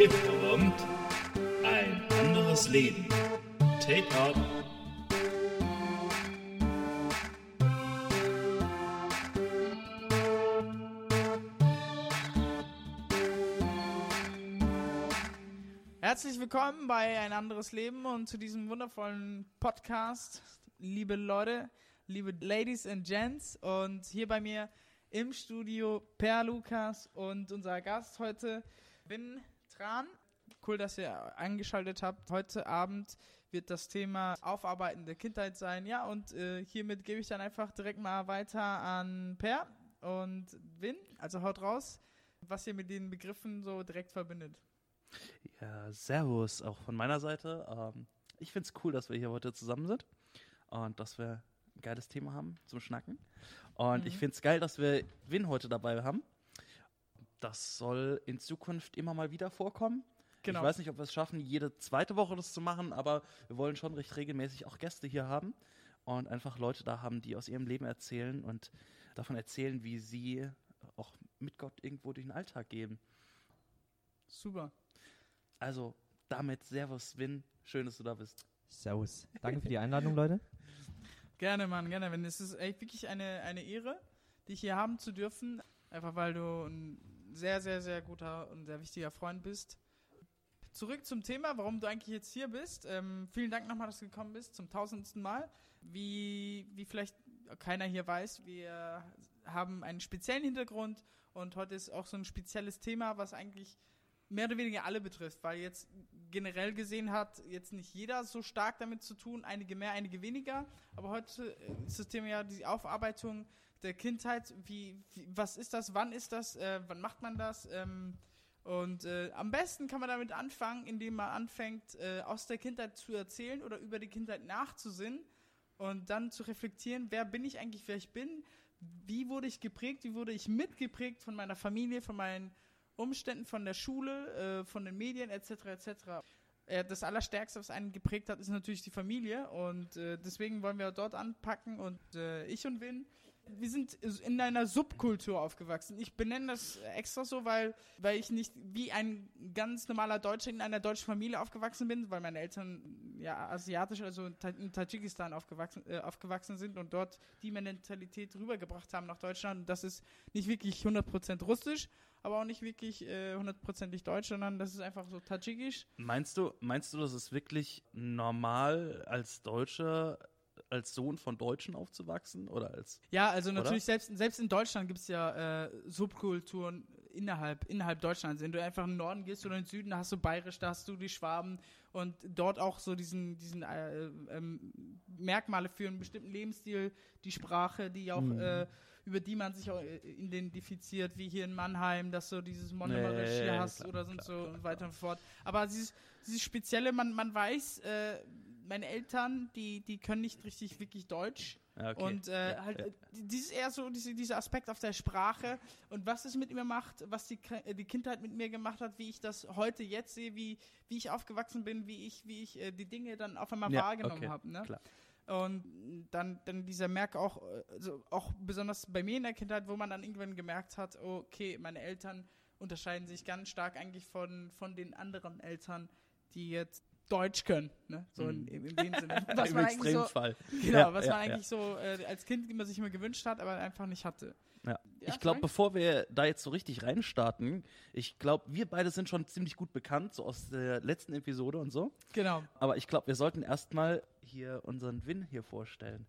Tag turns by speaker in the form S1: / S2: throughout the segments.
S1: Kommt ein anderes Leben. Take up.
S2: Herzlich willkommen bei Ein anderes Leben und zu diesem wundervollen Podcast, liebe Leute, liebe Ladies and Gents. Und hier bei mir im Studio Per Lukas und unser Gast heute, Vin Tran. Cool, dass ihr eingeschaltet habt. Heute Abend wird das Thema Aufarbeiten der Kindheit sein. Ja, und äh, hiermit gebe ich dann einfach direkt mal weiter an Per und Vin. Also haut raus, was ihr mit den Begriffen so direkt verbindet.
S3: Ja, servus auch von meiner Seite. Ähm, ich finde es cool, dass wir hier heute zusammen sind und dass wir ein geiles Thema haben zum Schnacken. Und
S2: Mhm.
S3: ich finde es geil, dass wir Win heute dabei haben. Das soll in Zukunft immer mal wieder vorkommen.
S2: Genau.
S3: Ich weiß nicht, ob wir es schaffen, jede zweite Woche das zu machen, aber wir wollen schon recht regelmäßig auch Gäste hier haben und einfach Leute da haben, die aus ihrem Leben erzählen und davon erzählen, wie sie auch mit Gott irgendwo durch den Alltag gehen.
S2: Super.
S3: Also damit Servus, Win. Schön, dass du da bist.
S4: Servus. Danke für die Einladung, Leute.
S2: Gerne, Mann, gerne. Wenn es ist echt wirklich eine, eine Ehre, dich hier haben zu dürfen. Einfach weil du ein sehr, sehr, sehr guter und sehr wichtiger Freund bist. Zurück zum Thema, warum du eigentlich jetzt hier bist. Ähm, vielen Dank nochmal, dass du gekommen bist, zum tausendsten Mal. Wie, wie vielleicht keiner hier weiß, wir haben einen speziellen Hintergrund und heute ist auch so ein spezielles Thema, was eigentlich mehr oder weniger alle betrifft, weil jetzt generell gesehen hat jetzt nicht jeder so stark damit zu tun, einige mehr, einige weniger, aber heute ist das Thema ja die Aufarbeitung der Kindheit, wie, wie was ist das, wann ist das, äh, wann macht man das ähm, und äh, am besten kann man damit anfangen, indem man anfängt, äh, aus der Kindheit zu erzählen oder über die Kindheit nachzusinnen und dann zu reflektieren, wer bin ich eigentlich, wer ich bin, wie wurde ich geprägt, wie wurde ich mitgeprägt von meiner Familie, von meinen Umständen, von der Schule, äh, von den Medien etc. etc. Äh, das Allerstärkste, was einen geprägt hat, ist natürlich die Familie und äh, deswegen wollen wir dort anpacken und äh, ich und Win, wir sind in einer Subkultur aufgewachsen. Ich benenne das extra so, weil, weil ich nicht wie ein ganz normaler Deutscher in einer deutschen Familie aufgewachsen bin, weil meine Eltern ja asiatisch, also in Ta- in Tadschikistan aufgewachsen, äh, aufgewachsen sind und dort die Mentalität rübergebracht haben nach Deutschland. Das ist nicht wirklich 100% russisch, aber auch nicht wirklich äh, hundertprozentig deutsch, sondern das ist einfach so tadschikisch.
S3: Meinst du, meinst du, das ist wirklich normal als Deutscher, als Sohn von Deutschen aufzuwachsen? Oder als.
S2: Ja, also natürlich, selbst, selbst in Deutschland gibt es ja äh, Subkulturen innerhalb, innerhalb Deutschlands. Wenn du einfach in den Norden gehst oder in den Süden, da hast du Bayerisch, da hast du die Schwaben und dort auch so diesen, diesen äh, ähm, Merkmale für einen bestimmten Lebensstil, die Sprache, die auch, äh, über die man sich auch äh, identifiziert, wie hier in Mannheim, dass du dieses Monomerische
S3: Nee,
S2: hast
S3: klar,
S2: oder so und
S3: klar,
S2: so
S3: klar,
S2: und weiter und fort. Aber dieses, dieses Spezielle, man, man weiß, äh, meine Eltern, die, die können nicht richtig wirklich Deutsch.
S3: Ja, okay.
S2: Und äh,
S3: Ja,
S2: halt,
S3: ja.
S2: äh, dieses eher so, diese, dieser Aspekt auf der Sprache und was es mit mir macht, was die, äh, die Kindheit mit mir gemacht hat, wie ich das heute jetzt sehe, wie, wie ich aufgewachsen bin, wie ich, wie ich äh, die Dinge dann auf einmal
S3: Ja,
S2: wahrgenommen
S3: okay,
S2: habe. Ne?
S3: klar.
S2: Und dann, dann dieser Merk auch, also auch besonders bei mir in der Kindheit, wo man dann irgendwann gemerkt hat, okay, meine Eltern unterscheiden sich ganz stark eigentlich von, von den anderen Eltern, die jetzt Deutsch können, ne? So in, in, in dem Sinne. Was
S3: Im
S2: man eigentlich so,
S3: Extremfall.
S2: Genau,
S3: Ja,
S2: was
S3: ja,
S2: man
S3: ja.
S2: eigentlich so äh, als Kind immer sich immer gewünscht hat, aber einfach nicht hatte.
S3: Ja.
S2: Ja,
S3: ich glaube, bevor wir da jetzt so richtig reinstarten, ich glaube, wir beide sind schon ziemlich gut bekannt, so aus der letzten Episode und so.
S2: Genau.
S3: Aber ich glaube, wir sollten erstmal hier unseren Win hier vorstellen.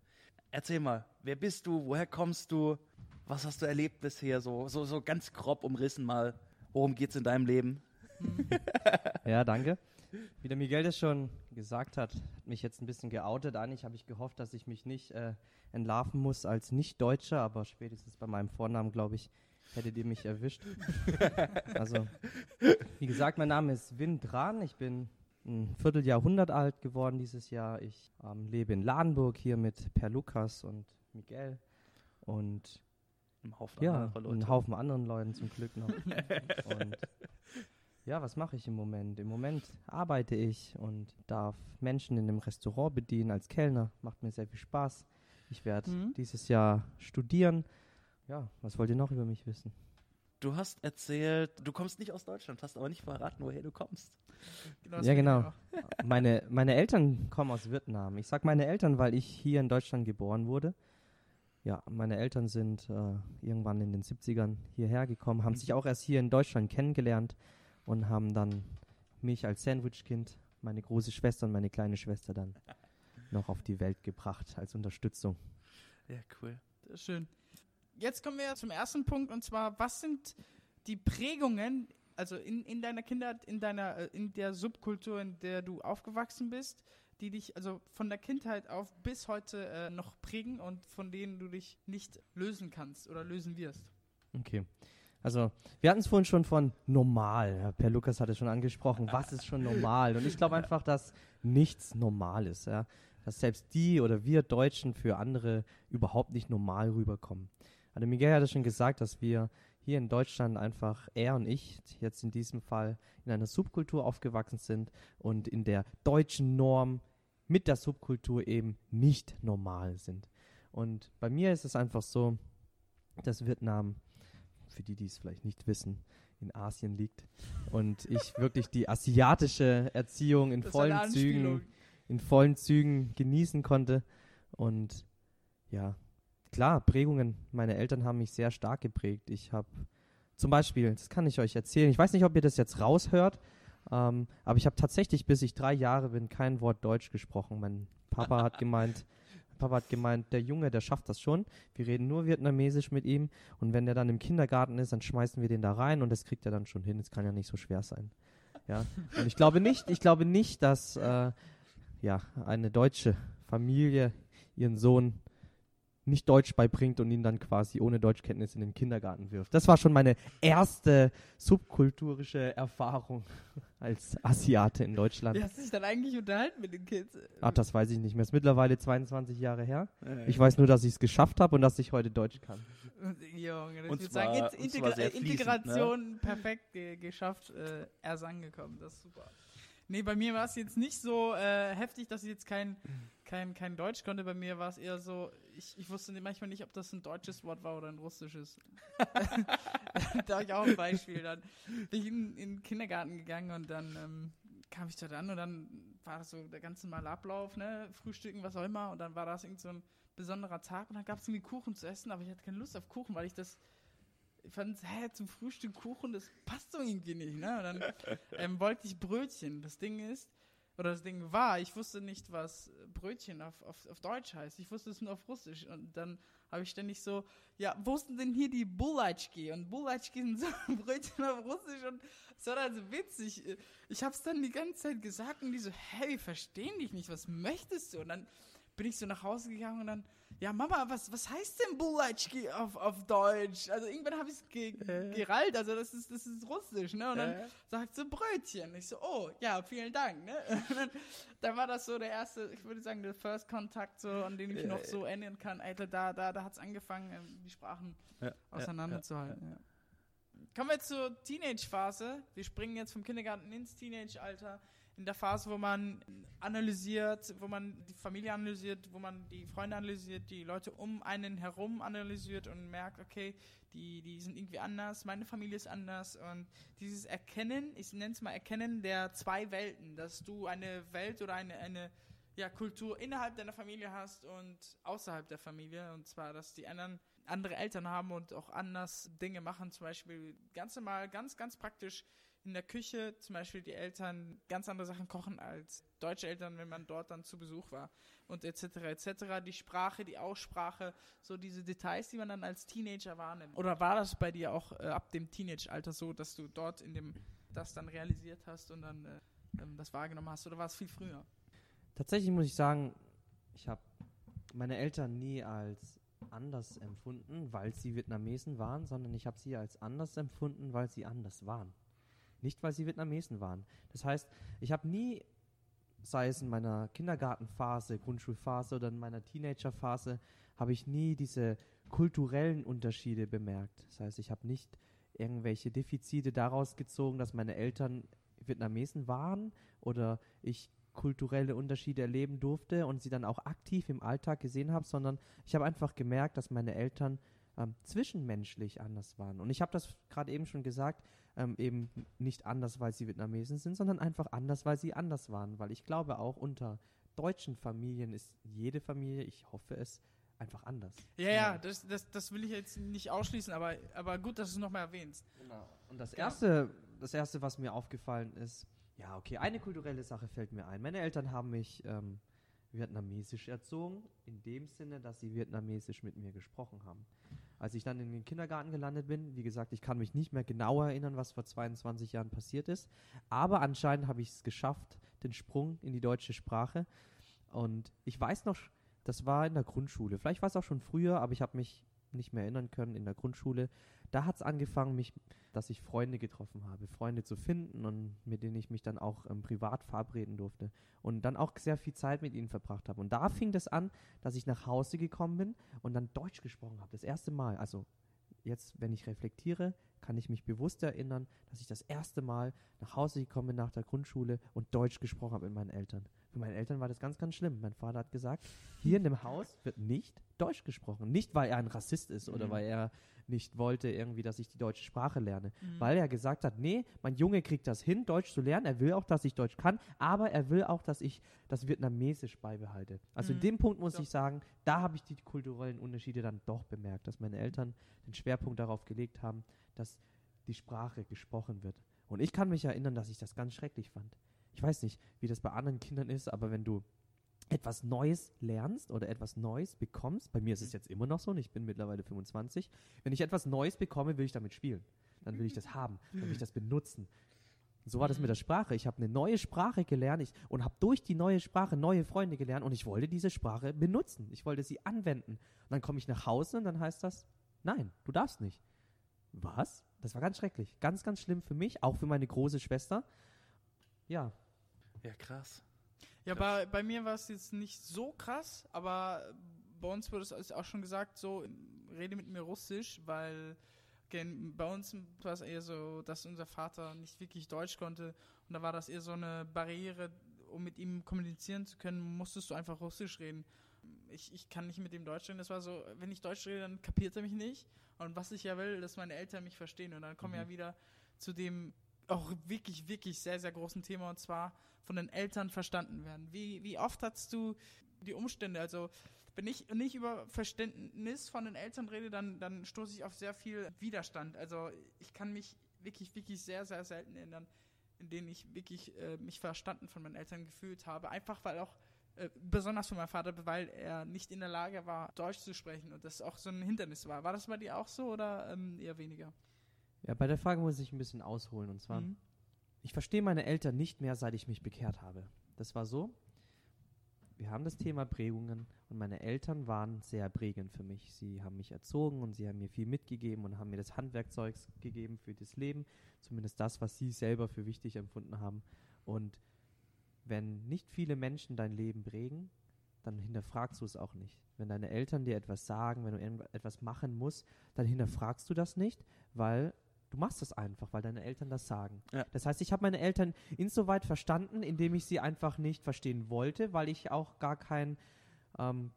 S3: Erzähl mal, wer bist du, woher kommst du, was hast du erlebt bisher, so, so, so ganz grob umrissen mal, worum geht's in deinem Leben?
S4: Ja, danke. Wie der Miguel das schon gesagt hat, hat mich jetzt ein bisschen geoutet. Eigentlich habe ich gehofft, dass ich mich nicht äh, entlarven muss als Nicht-Deutscher, aber spätestens bei meinem Vornamen, glaube ich, hättet ihr mich erwischt. also, wie gesagt, mein Name ist Win Dran. Ich bin ein Vierteljahrhundert alt geworden dieses Jahr. Ich ähm, lebe in Ladenburg hier mit Per Lukas und Miguel und
S3: Im Haufen
S4: ja,
S3: anderer Leute.
S4: einen Haufen anderen Leuten zum Glück noch. und ja, was mache ich im Moment? Im Moment arbeite ich und darf Menschen in einem Restaurant bedienen als Kellner. Macht mir sehr viel Spaß. Ich werde
S2: Mhm.
S4: dieses Jahr studieren. Ja, was wollt ihr noch über mich wissen?
S3: du hast erzählt, du kommst nicht aus Deutschland, hast aber nicht verraten, woher du kommst.
S2: Genau,
S4: Ja, genau. Meine, meine Eltern kommen aus Vietnam. Ich sag meine Eltern, weil ich hier in Deutschland geboren wurde. Ja, meine Eltern sind äh, irgendwann in den 70ern hierher gekommen, haben sich auch erst hier in Deutschland kennengelernt und haben dann mich als Sandwich-Kind, meine große Schwester und meine kleine Schwester dann noch auf die Welt gebracht als Unterstützung.
S3: Ja, cool.
S2: Das ist schön. Jetzt kommen wir zum ersten Punkt und zwar, was sind die Prägungen, also in, in deiner Kindheit, in deiner, äh, in der Subkultur, in der du aufgewachsen bist, die dich also von der Kindheit auf bis heute äh, noch prägen und von denen du dich nicht lösen kannst oder lösen wirst?
S4: Okay. Also, wir hatten es vorhin schon von normal. Ja, per Lukas hat es schon angesprochen. Was ist schon normal? Und ich glaube einfach, dass nichts normal ist. Ja? Dass selbst die oder wir Deutschen für andere überhaupt nicht normal rüberkommen. Also, Miguel hat es schon gesagt, dass wir hier in Deutschland einfach, er und ich, jetzt in diesem Fall, in einer Subkultur aufgewachsen sind und in der deutschen Norm mit der Subkultur eben nicht normal sind. Und bei mir ist es einfach so, dass Vietnam für die, die es vielleicht nicht wissen, in Asien liegt. Und ich wirklich die asiatische Erziehung in
S2: Das
S4: vollen. Zügen, in vollen Zügen genießen konnte. Und ja, klar, Prägungen. Meine Eltern haben mich sehr stark geprägt. Ich habe zum Beispiel, das kann ich euch erzählen, ich weiß nicht, ob ihr das jetzt raushört, ähm, aber ich habe tatsächlich, bis ich drei Jahre bin, kein Wort Deutsch gesprochen. Mein Papa hat gemeint, Papa hat gemeint, der Junge, der schafft das schon. Wir reden nur Vietnamesisch mit ihm und wenn der dann im Kindergarten ist, dann schmeißen wir den da rein und das kriegt er dann schon hin. Es kann ja nicht so schwer sein. Ja. Und ich glaube nicht, ich glaube nicht, dass äh, ja, eine deutsche Familie ihren Sohn nicht Deutsch beibringt und ihn dann quasi ohne Deutschkenntnis in den Kindergarten wirft. Das war schon meine erste subkulturische Erfahrung als Asiate in Deutschland.
S2: Wie hast du dich dann eigentlich unterhalten mit den Kids?
S4: Ach, das weiß ich nicht mehr. Ist mittlerweile 22 Jahre her.
S3: Äh,
S4: Ich weiß nur, dass ich es geschafft habe und dass ich heute Deutsch kann.
S2: Junge, das
S3: Und
S2: würde
S3: zwar-
S2: sagen, jetzt
S3: und zwar
S2: Integra
S3: sehr fließend, ne?
S2: Integration perfekt ge geschafft, äh, er ist angekommen, das ist super. Nee, bei mir war es jetzt nicht so äh, heftig, dass ich jetzt kein, kein, kein Deutsch konnte. Bei mir war es eher so, ich, ich wusste manchmal nicht, ob das ein deutsches Wort war oder ein russisches. da habe ich auch ein Beispiel. Dann bin ich in, in den Kindergarten gegangen und dann ähm, kam ich dort an und dann war das so der ganz normale Ablauf, ne? Frühstücken, was auch immer. Und dann war das irgendwie so ein besonderer Tag und dann gab es irgendwie Kuchen zu essen, aber ich hatte keine Lust auf Kuchen, weil ich das ich fand, hä, zum Frühstück Kuchen, das passt doch irgendwie nicht, ne? Und dann ähm, wollte ich Brötchen. Das Ding ist, oder das Ding war, ich wusste nicht, was Brötchen auf, auf, auf Deutsch heißt. Ich wusste es nur auf Russisch. Und dann habe ich ständig so, ja, wo sind denn hier die Bulatschki? Und Bulatschki sind so Brötchen auf Russisch und es war dann so witzig. Ich habe es dann die ganze Zeit gesagt und die so, wir verstehen dich nicht, was möchtest du? Und dann bin ich so nach Hause gegangen und dann, ja, Mama, was, was heißt denn Bulatschki auf, auf Deutsch? Also irgendwann habe ich es ge gerallt, also das ist, das ist Russisch, ne? Und dann
S3: Äh.
S2: sagt sie Brötchen. Ich so, oh, ja, vielen Dank, ne? Und dann, dann war das so der erste, ich würde sagen, der First Kontakt, so, an den ich noch so erinnern kann. Alter, da, da, da hat es angefangen, ähm, die Sprachen
S3: Ja,
S2: auseinanderzuhalten. Ja. Kommen wir zur Teenage-Phase. Wir springen jetzt vom Kindergarten ins Teenage-Alter. In der Phase, wo man analysiert, wo man die Familie analysiert, wo man die Freunde analysiert, die Leute um einen herum analysiert und merkt, okay, die, die sind irgendwie anders, meine Familie ist anders. Und dieses Erkennen, ich nenne es mal Erkennen der zwei Welten, dass du eine Welt oder eine, eine ja, Kultur innerhalb deiner Familie hast und außerhalb der Familie. Und zwar, dass die anderen andere Eltern haben und auch anders Dinge machen. Zum Beispiel ganz normal, ganz, ganz praktisch in der Küche zum Beispiel die Eltern ganz andere Sachen kochen als deutsche Eltern, wenn man dort dann zu Besuch war und etc. etc. Die Sprache, die Aussprache, so diese Details, die man dann als Teenager wahrnimmt. Oder war das bei dir auch äh, ab dem Teenage-Alter so, dass du dort in dem das dann realisiert hast und dann äh, ähm, das wahrgenommen hast oder war es viel früher?
S4: Tatsächlich muss ich sagen, ich habe meine Eltern nie als anders empfunden, weil sie Vietnamesen waren, sondern ich habe sie als anders empfunden, weil sie anders waren. Nicht, weil sie Vietnamesen waren. Das heißt, ich habe nie, sei es in meiner Kindergartenphase, Grundschulphase oder in meiner Teenagerphase, habe ich nie diese kulturellen Unterschiede bemerkt. Das heißt, ich habe nicht irgendwelche Defizite daraus gezogen, dass meine Eltern Vietnamesen waren oder ich kulturelle Unterschiede erleben durfte und sie dann auch aktiv im Alltag gesehen habe, sondern ich habe einfach gemerkt, dass meine Eltern ähm, zwischenmenschlich anders waren. Und ich habe das gerade eben schon gesagt, ähm, eben nicht anders, weil sie Vietnamesen sind, sondern einfach anders, weil sie anders waren. Weil ich glaube auch unter deutschen Familien ist jede Familie, ich hoffe es, einfach anders.
S2: Ja, ja, das, das, das will ich jetzt nicht ausschließen, aber, aber gut, dass du es nochmal erwähnst.
S4: Genau. Und das
S2: Genau.
S4: erste, das erste, was mir aufgefallen ist, ja, okay, eine kulturelle Sache fällt mir ein. Meine Eltern haben mich ähm, vietnamesisch erzogen, in dem Sinne, dass sie vietnamesisch mit mir gesprochen haben. Als ich dann in den Kindergarten gelandet bin, wie gesagt, ich kann mich nicht mehr genau erinnern, was vor 22 Jahren passiert ist, aber anscheinend habe ich es geschafft, den Sprung in die deutsche Sprache. Und ich weiß noch, das war in der Grundschule. Vielleicht war es auch schon früher, aber ich habe mich nicht mehr erinnern können in der Grundschule. Da hat es angefangen, mich, dass ich Freunde getroffen habe, Freunde zu finden und mit denen ich mich dann auch ähm, privat verabreden durfte und dann auch sehr viel Zeit mit ihnen verbracht habe. Und da fing das an, dass ich nach Hause gekommen bin und dann Deutsch gesprochen habe. Das erste Mal. Also jetzt, wenn ich reflektiere, kann ich mich bewusst erinnern, dass ich das erste Mal nach Hause gekommen bin nach der Grundschule und Deutsch gesprochen habe mit meinen Eltern. Für meine Eltern war das ganz, ganz schlimm. Mein Vater hat gesagt, hier in dem Haus wird nicht Deutsch gesprochen. Nicht, weil er ein Rassist ist oder
S3: Mhm.
S4: weil er nicht wollte irgendwie, dass ich die deutsche Sprache lerne.
S2: Mhm.
S4: Weil er gesagt hat, nee, mein Junge kriegt das hin, Deutsch zu lernen. Er will auch, dass ich Deutsch kann, aber er will auch, dass ich das Vietnamesisch beibehalte. Also in
S2: Mhm.
S4: dem Punkt muss
S2: Ja.
S4: ich sagen, da habe ich die kulturellen Unterschiede dann doch bemerkt, dass meine Eltern den Schwerpunkt darauf gelegt haben, dass die Sprache gesprochen wird. Und ich kann mich erinnern, dass ich das ganz schrecklich fand. Ich weiß nicht, wie das bei anderen Kindern ist, aber wenn du etwas Neues lernst oder etwas Neues bekommst, bei mir ist es jetzt immer noch so, und ich bin mittlerweile 25, wenn ich etwas Neues bekomme, will ich damit spielen. Dann will ich das haben, dann will ich das benutzen. So war das mit der Sprache. Ich habe eine neue Sprache gelernt ich, und habe durch die neue Sprache neue Freunde gelernt und ich wollte diese Sprache benutzen. Ich wollte sie anwenden. Und dann komme ich nach Hause und dann heißt das, nein, du darfst nicht. Was? Das war ganz schrecklich. Ganz, ganz schlimm für mich, auch für meine große Schwester. Ja,
S3: Ja, krass.
S2: Ja, bei, bei mir war es jetzt nicht so krass, aber bei uns wurde es auch schon gesagt, so, rede mit mir Russisch, weil bei uns war es eher so, dass unser Vater nicht wirklich Deutsch konnte und da war das eher so eine Barriere, um mit ihm kommunizieren zu können, musstest du einfach Russisch reden. Ich, ich kann nicht mit ihm Deutsch reden, das war so, wenn ich Deutsch rede, dann kapiert er mich nicht und was ich ja will, dass meine Eltern mich verstehen und dann kommen wir ja wieder zu dem auch wirklich, wirklich sehr, sehr großen Thema und zwar von den Eltern verstanden werden. Wie, wie oft hast du die Umstände, also wenn ich nicht über Verständnis von den Eltern rede, dann, dann stoße ich auf sehr viel Widerstand. Also ich kann mich wirklich, wirklich sehr, sehr selten erinnern, in denen ich wirklich äh, mich verstanden von meinen Eltern gefühlt habe. Einfach weil auch, äh, besonders von meinem Vater, weil er nicht in der Lage war, Deutsch zu sprechen und das auch so ein Hindernis war. War das bei dir auch so oder ähm, eher weniger?
S4: Ja, bei der Frage muss ich ein bisschen ausholen. Und zwar,
S2: Mhm.
S4: ich verstehe meine Eltern nicht mehr, seit ich mich bekehrt habe. Das war so, wir haben das Thema Prägungen und meine Eltern waren sehr prägend für mich. Sie haben mich erzogen und sie haben mir viel mitgegeben und haben mir das Handwerkzeug gegeben für das Leben, zumindest das, was sie selber für wichtig empfunden haben. Und wenn nicht viele Menschen dein Leben prägen, dann hinterfragst du es auch nicht. Wenn deine Eltern dir etwas sagen, wenn du etwas machen musst, dann hinterfragst du das nicht, weil du machst es einfach, weil deine Eltern das sagen.
S3: Ja.
S4: Das heißt, ich habe meine Eltern insoweit verstanden, indem ich sie einfach nicht verstehen wollte, weil ich auch gar kein, ähm,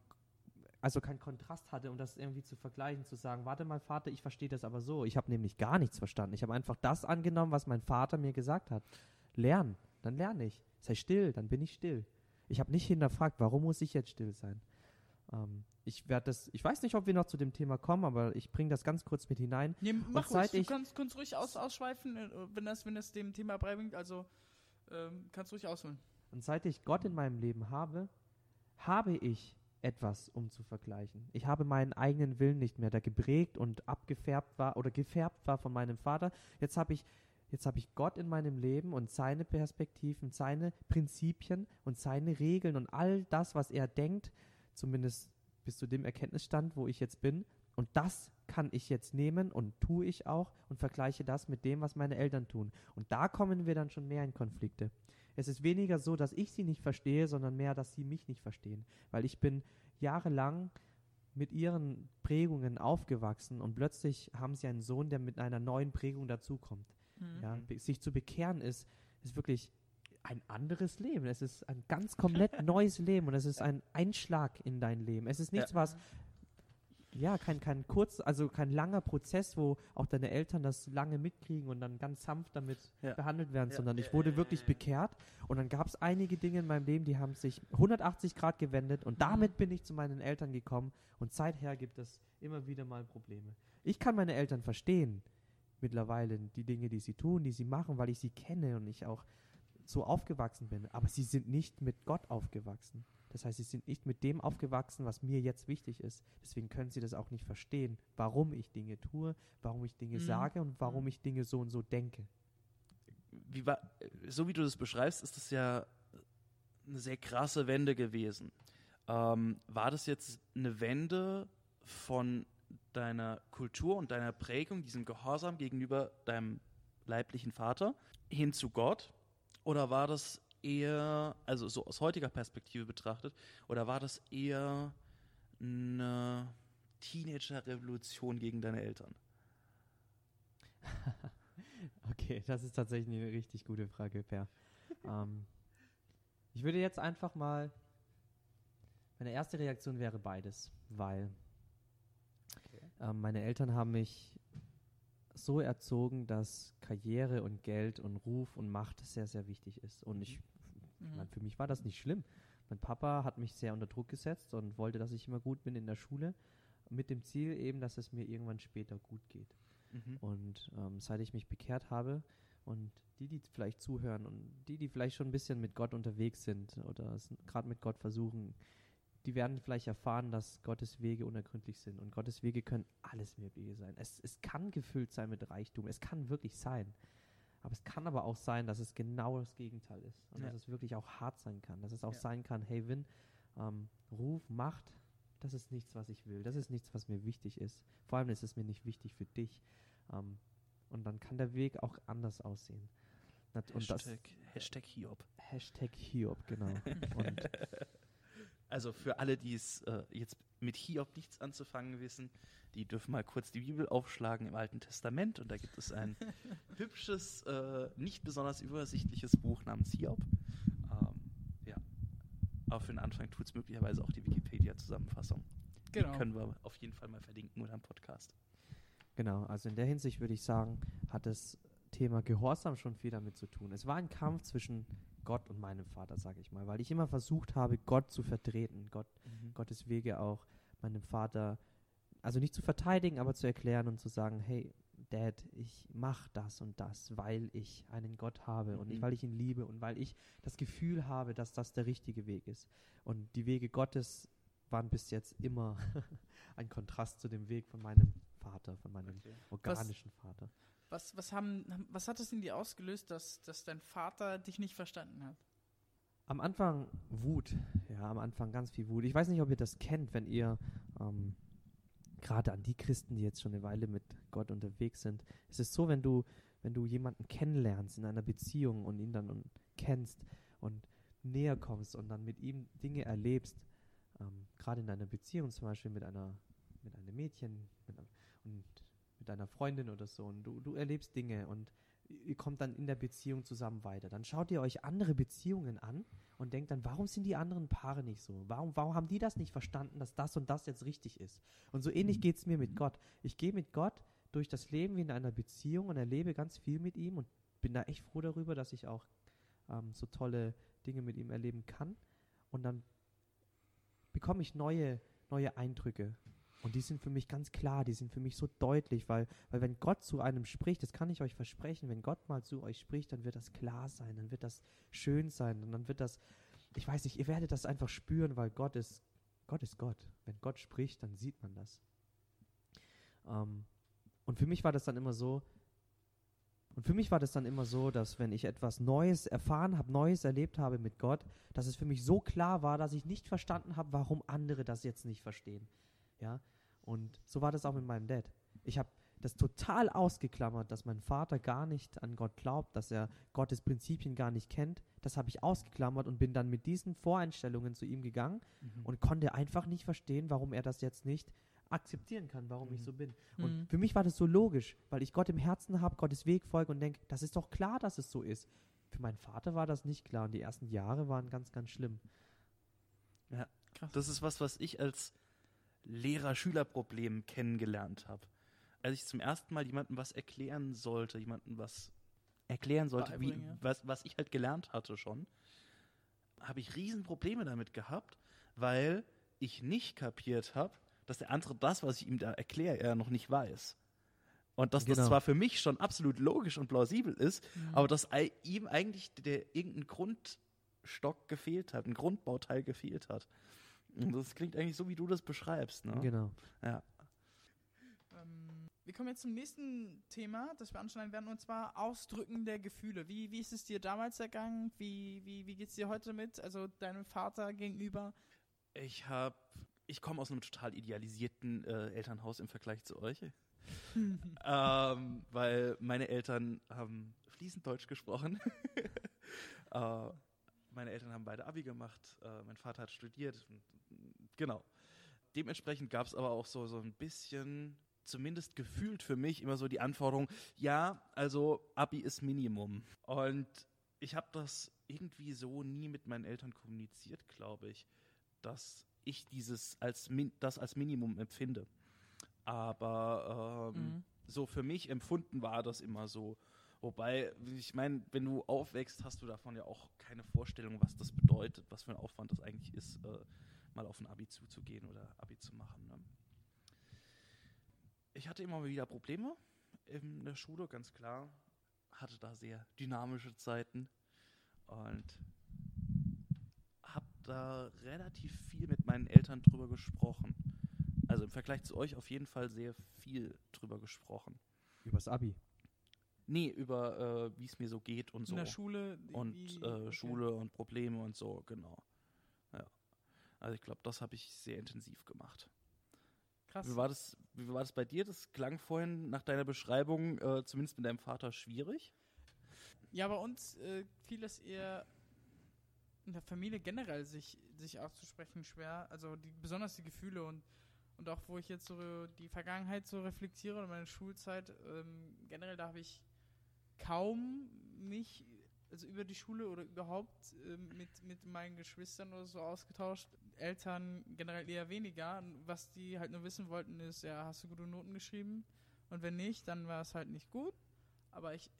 S4: also keinen Kontrast hatte, um das irgendwie zu vergleichen, zu sagen, warte mal, Vater, ich verstehe das aber so. Ich habe nämlich gar nichts verstanden. Ich habe einfach das angenommen, was mein Vater mir gesagt hat. Lern, dann lerne ich. Sei still, dann bin ich still. Ich habe nicht hinterfragt, warum muss ich jetzt still sein? Ähm, ich werde das, ich weiß nicht, ob wir noch zu dem Thema kommen, aber ich bringe das ganz kurz mit hinein.
S2: Nee, mach ruhig, du
S4: ich-
S2: kannst, kannst ruhig aus, ausschweifen, äh, wenn das, wenn das dem Thema beibringt, also ähm, kannst ruhig ausholen.
S4: Und seit ich Gott in meinem Leben habe, habe ich etwas, um zu vergleichen. Ich habe meinen eigenen Willen nicht mehr, der geprägt und abgefärbt war oder gefärbt war von meinem Vater. Jetzt habe ich, jetzt habe ich Gott in meinem Leben und seine Perspektiven, seine Prinzipien und seine Regeln und all das, was er denkt, zumindest bis zu dem Erkenntnisstand, wo ich jetzt bin. Und das kann ich jetzt nehmen und tue ich auch und vergleiche das mit dem, was meine Eltern tun. Und da kommen wir dann schon mehr in Konflikte. Es ist weniger so, dass ich sie nicht verstehe, sondern mehr, dass sie mich nicht verstehen. Weil ich bin jahrelang mit ihren Prägungen aufgewachsen und plötzlich haben sie einen Sohn, der mit einer neuen Prägung dazukommt.
S2: Mhm.
S4: Ja, sich zu bekehren ist, ist wirklich ein anderes Leben. Es ist ein ganz komplett neues Leben und es ist ein Einschlag in dein Leben. Es ist nichts, was ja, kein, kein kurz, also kein langer Prozess, wo auch deine Eltern das lange mitkriegen und dann ganz sanft damit
S3: Ja.
S4: behandelt werden,
S3: Ja,
S4: sondern
S3: ja,
S4: ich wurde
S3: ja,
S4: wirklich
S3: ja, ja.
S4: bekehrt und dann gab es einige Dinge in meinem Leben, die haben sich 180 Grad gewendet und damit bin ich zu meinen Eltern gekommen und seither gibt es immer wieder mal Probleme. Ich kann meine Eltern verstehen mittlerweile, die Dinge, die sie tun, die sie machen, weil ich sie kenne und ich auch so aufgewachsen bin, aber sie sind nicht mit Gott aufgewachsen. Das heißt, sie sind nicht mit dem aufgewachsen, was mir jetzt wichtig ist. Deswegen können sie das auch nicht verstehen, warum ich Dinge tue, warum ich Dinge
S2: Mhm.
S4: sage und warum
S2: Mhm.
S4: ich Dinge so und so denke.
S3: wie war, so wie du das beschreibst, ist das ja eine sehr krasse Wende gewesen. Ähm, war das jetzt eine Wende von deiner Kultur und deiner Prägung, diesem Gehorsam gegenüber deinem leiblichen Vater, hin zu Gott? Oder war das eher, also so aus heutiger Perspektive betrachtet, oder war das eher eine Teenager-Revolution gegen deine Eltern?
S4: Okay, das ist tatsächlich eine richtig gute Frage, Per. ähm, ich würde jetzt einfach mal, meine erste Reaktion wäre beides, weil ähm, meine Eltern haben mich so erzogen, dass Karriere und Geld und Ruf und Macht sehr, sehr wichtig ist. Und ich,
S2: Mhm.
S4: meine, für mich war das nicht schlimm. Mein Papa hat mich sehr unter Druck gesetzt und wollte, dass ich immer gut bin in der Schule, mit dem Ziel eben, dass es mir irgendwann später gut geht.
S3: Mhm.
S4: Und ähm, seit ich mich bekehrt habe und die, die vielleicht zuhören und die, die vielleicht schon ein bisschen mit Gott unterwegs sind oder es gerade mit Gott versuchen, die werden vielleicht erfahren, dass Gottes Wege unergründlich sind. Und Gottes Wege können alles Mögliche sein. Es, es kann gefüllt sein mit Reichtum. Es kann wirklich sein. Aber es kann aber auch sein, dass es genau das Gegenteil ist. Und
S3: Ja.
S4: dass es wirklich auch hart sein kann. Dass es auch
S3: Ja.
S4: sein kann, hey Win, ähm, Ruf, Macht, das ist nichts, was ich will. Das ist nichts, was mir wichtig ist. Vor allem ist es mir nicht wichtig für dich. Ähm, und dann kann der Weg auch anders aussehen. Und das,
S3: Hashtag, Hashtag Hiob.
S4: Hashtag Hiob, genau. und
S3: Also für alle, die es äh, jetzt mit Hiob nichts anzufangen wissen, die dürfen mal kurz die Bibel aufschlagen im Alten Testament und da gibt es ein hübsches, äh, nicht besonders übersichtliches Buch namens Hiob. Ähm, ja. Aber für den Anfang tut es möglicherweise auch die Wikipedia-Zusammenfassung.
S2: Genau.
S3: Die können wir auf jeden Fall mal verlinken oder im Podcast.
S4: Genau, also in der Hinsicht würde ich sagen, hat das Thema Gehorsam schon viel damit zu tun. Es war ein Kampf zwischen Gott und meinem Vater, sage ich mal, weil ich immer versucht habe, Gott zu vertreten, Gott, Gottes Wege auch meinem Vater, also nicht zu verteidigen, aber zu erklären und zu sagen, hey, Dad, ich mache das und das, weil ich einen Gott habe und nicht,
S3: Mhm.
S4: weil ich ihn liebe und weil ich das Gefühl habe, dass das der richtige Weg ist. Und die Wege Gottes waren bis jetzt immer ein Kontrast zu dem Weg von meinem Vater, von meinem
S3: Okay.
S4: organischen Vater.
S2: Was, was, haben, was hat es in dir ausgelöst, dass, dass dein Vater dich nicht verstanden hat?
S4: Am Anfang Wut, ja, am Anfang ganz viel Wut. Ich weiß nicht, ob ihr das kennt, wenn ihr ähm, gerade an die Christen, die jetzt schon eine Weile mit Gott unterwegs sind. Es ist so, wenn du, wenn du jemanden kennenlernst in einer Beziehung und ihn dann kennst und näher kommst und dann mit ihm Dinge erlebst, ähm, gerade in einer Beziehung zum Beispiel mit einer, mit einem Mädchen mit einem, und mit einer Freundin oder so und du, du erlebst Dinge und ihr kommt dann in der Beziehung zusammen weiter. Dann schaut ihr euch andere Beziehungen an und denkt dann, warum sind die anderen Paare nicht so? Warum, warum haben die das nicht verstanden, dass das und das jetzt richtig ist? Und so ähnlich geht es mir mit Gott. Ich gehe mit Gott durch das Leben wie in einer Beziehung und erlebe ganz viel mit ihm und bin da echt froh darüber, dass ich auch ähm, so tolle Dinge mit ihm erleben kann. Und dann bekomme ich neue, neue Eindrücke. Und die sind für mich ganz klar, die sind für mich so deutlich, weil, weil wenn Gott zu einem spricht, das kann ich euch versprechen, wenn Gott mal zu euch spricht, dann wird das klar sein, dann wird das schön sein und dann wird das, ich weiß nicht, ihr werdet das einfach spüren, weil Gott ist, Gott ist Gott. Wenn Gott spricht, dann sieht man das. Ähm, und für mich war das dann immer so, und für mich war das dann immer so, dass wenn ich etwas Neues erfahren habe, Neues erlebt habe mit Gott, dass es für mich so klar war, dass ich nicht verstanden habe, warum andere das jetzt nicht verstehen. Ja, und so war das auch mit meinem Dad. Ich habe das total ausgeklammert, dass mein Vater gar nicht an Gott glaubt, dass er Gottes Prinzipien gar nicht kennt. Das habe ich ausgeklammert und bin dann mit diesen Voreinstellungen zu ihm gegangen
S3: Mhm.
S4: und konnte einfach nicht verstehen, warum er das jetzt nicht akzeptieren kann, warum ich
S3: Mhm.
S4: so bin. Und
S2: Mhm.
S4: für mich war das so logisch, weil ich Gott im Herzen habe, Gottes Weg folge und denke, das ist doch klar, dass es so ist. Für meinen Vater war das nicht klar und die ersten Jahre waren ganz, ganz schlimm.
S2: Krass.
S3: Das ist was, was ich als Lehrer-Schüler-Problem kennengelernt habe. Als ich zum ersten Mal jemandem was erklären sollte, jemandem was erklären sollte, wie, was, was ich halt gelernt hatte schon, habe ich riesen Probleme damit gehabt, weil ich nicht kapiert habe, dass der andere das, was ich ihm da erkläre, er noch nicht weiß. Und dass das
S4: Genau.
S3: zwar für mich schon absolut logisch und plausibel ist,
S2: Mhm.
S3: aber dass ihm eigentlich der irgendein Grundstock gefehlt hat, ein Grundbauteil gefehlt hat. Und das klingt eigentlich so, wie du das beschreibst. Ne?
S4: Genau.
S3: Ja.
S2: Ähm, wir kommen jetzt zum nächsten Thema, das wir anschneiden werden, und zwar Ausdrücken der Gefühle. Wie, wie ist es dir damals ergangen? Wie, wie, wie geht es dir heute mit? Also deinem Vater gegenüber?
S3: Ich habe, ich komme aus einem total idealisierten äh, Elternhaus im Vergleich zu euch. ähm, weil meine Eltern haben fließend Deutsch gesprochen. äh, meine Eltern haben beide Abi gemacht. Äh, mein Vater hat studiert. Genau. Dementsprechend gab es aber auch so, so ein bisschen, zumindest gefühlt für mich, immer so die Anforderung, ja, also Abi ist Minimum. Und ich habe das irgendwie so nie mit meinen Eltern kommuniziert, glaube ich, dass ich dieses als Min das als Minimum empfinde. Aber ähm,
S2: Mhm.
S3: so für mich empfunden war das immer so. Wobei, ich meine, wenn du aufwächst, hast du davon ja auch keine Vorstellung, was das bedeutet, was für ein Aufwand das eigentlich ist, äh, mal auf ein Abi zuzugehen oder Abi zu machen. Ne? Ich hatte immer wieder Probleme in der Schule, ganz klar. Hatte da sehr dynamische Zeiten und habe da relativ viel mit meinen Eltern drüber gesprochen. Also im Vergleich zu euch auf jeden Fall sehr viel drüber gesprochen.
S4: Übers Abi.
S3: Nee, über äh, wie es mir so geht und so.
S2: In der Schule?
S3: und äh,
S2: okay.
S3: Schule und Probleme und so, genau. Ja. Also ich glaube, das habe ich sehr intensiv gemacht.
S2: Krass.
S3: Wie war, das, wie war das bei dir? Das klang vorhin nach deiner Beschreibung, äh, zumindest mit deinem Vater, schwierig.
S2: Ja, bei uns äh, fiel es eher in der Familie generell sich, sich auszusprechen schwer. Also die, besonders die Gefühle und, und auch wo ich jetzt so die Vergangenheit so reflektiere und meine Schulzeit, ähm, generell da habe ich kaum mich also über die Schule oder überhaupt ähm, mit, mit meinen Geschwistern oder so ausgetauscht. Eltern generell eher weniger. Was die halt nur wissen wollten, ist, ja, hast du gute Noten geschrieben? Und wenn nicht, dann war es halt nicht gut. Aber ich,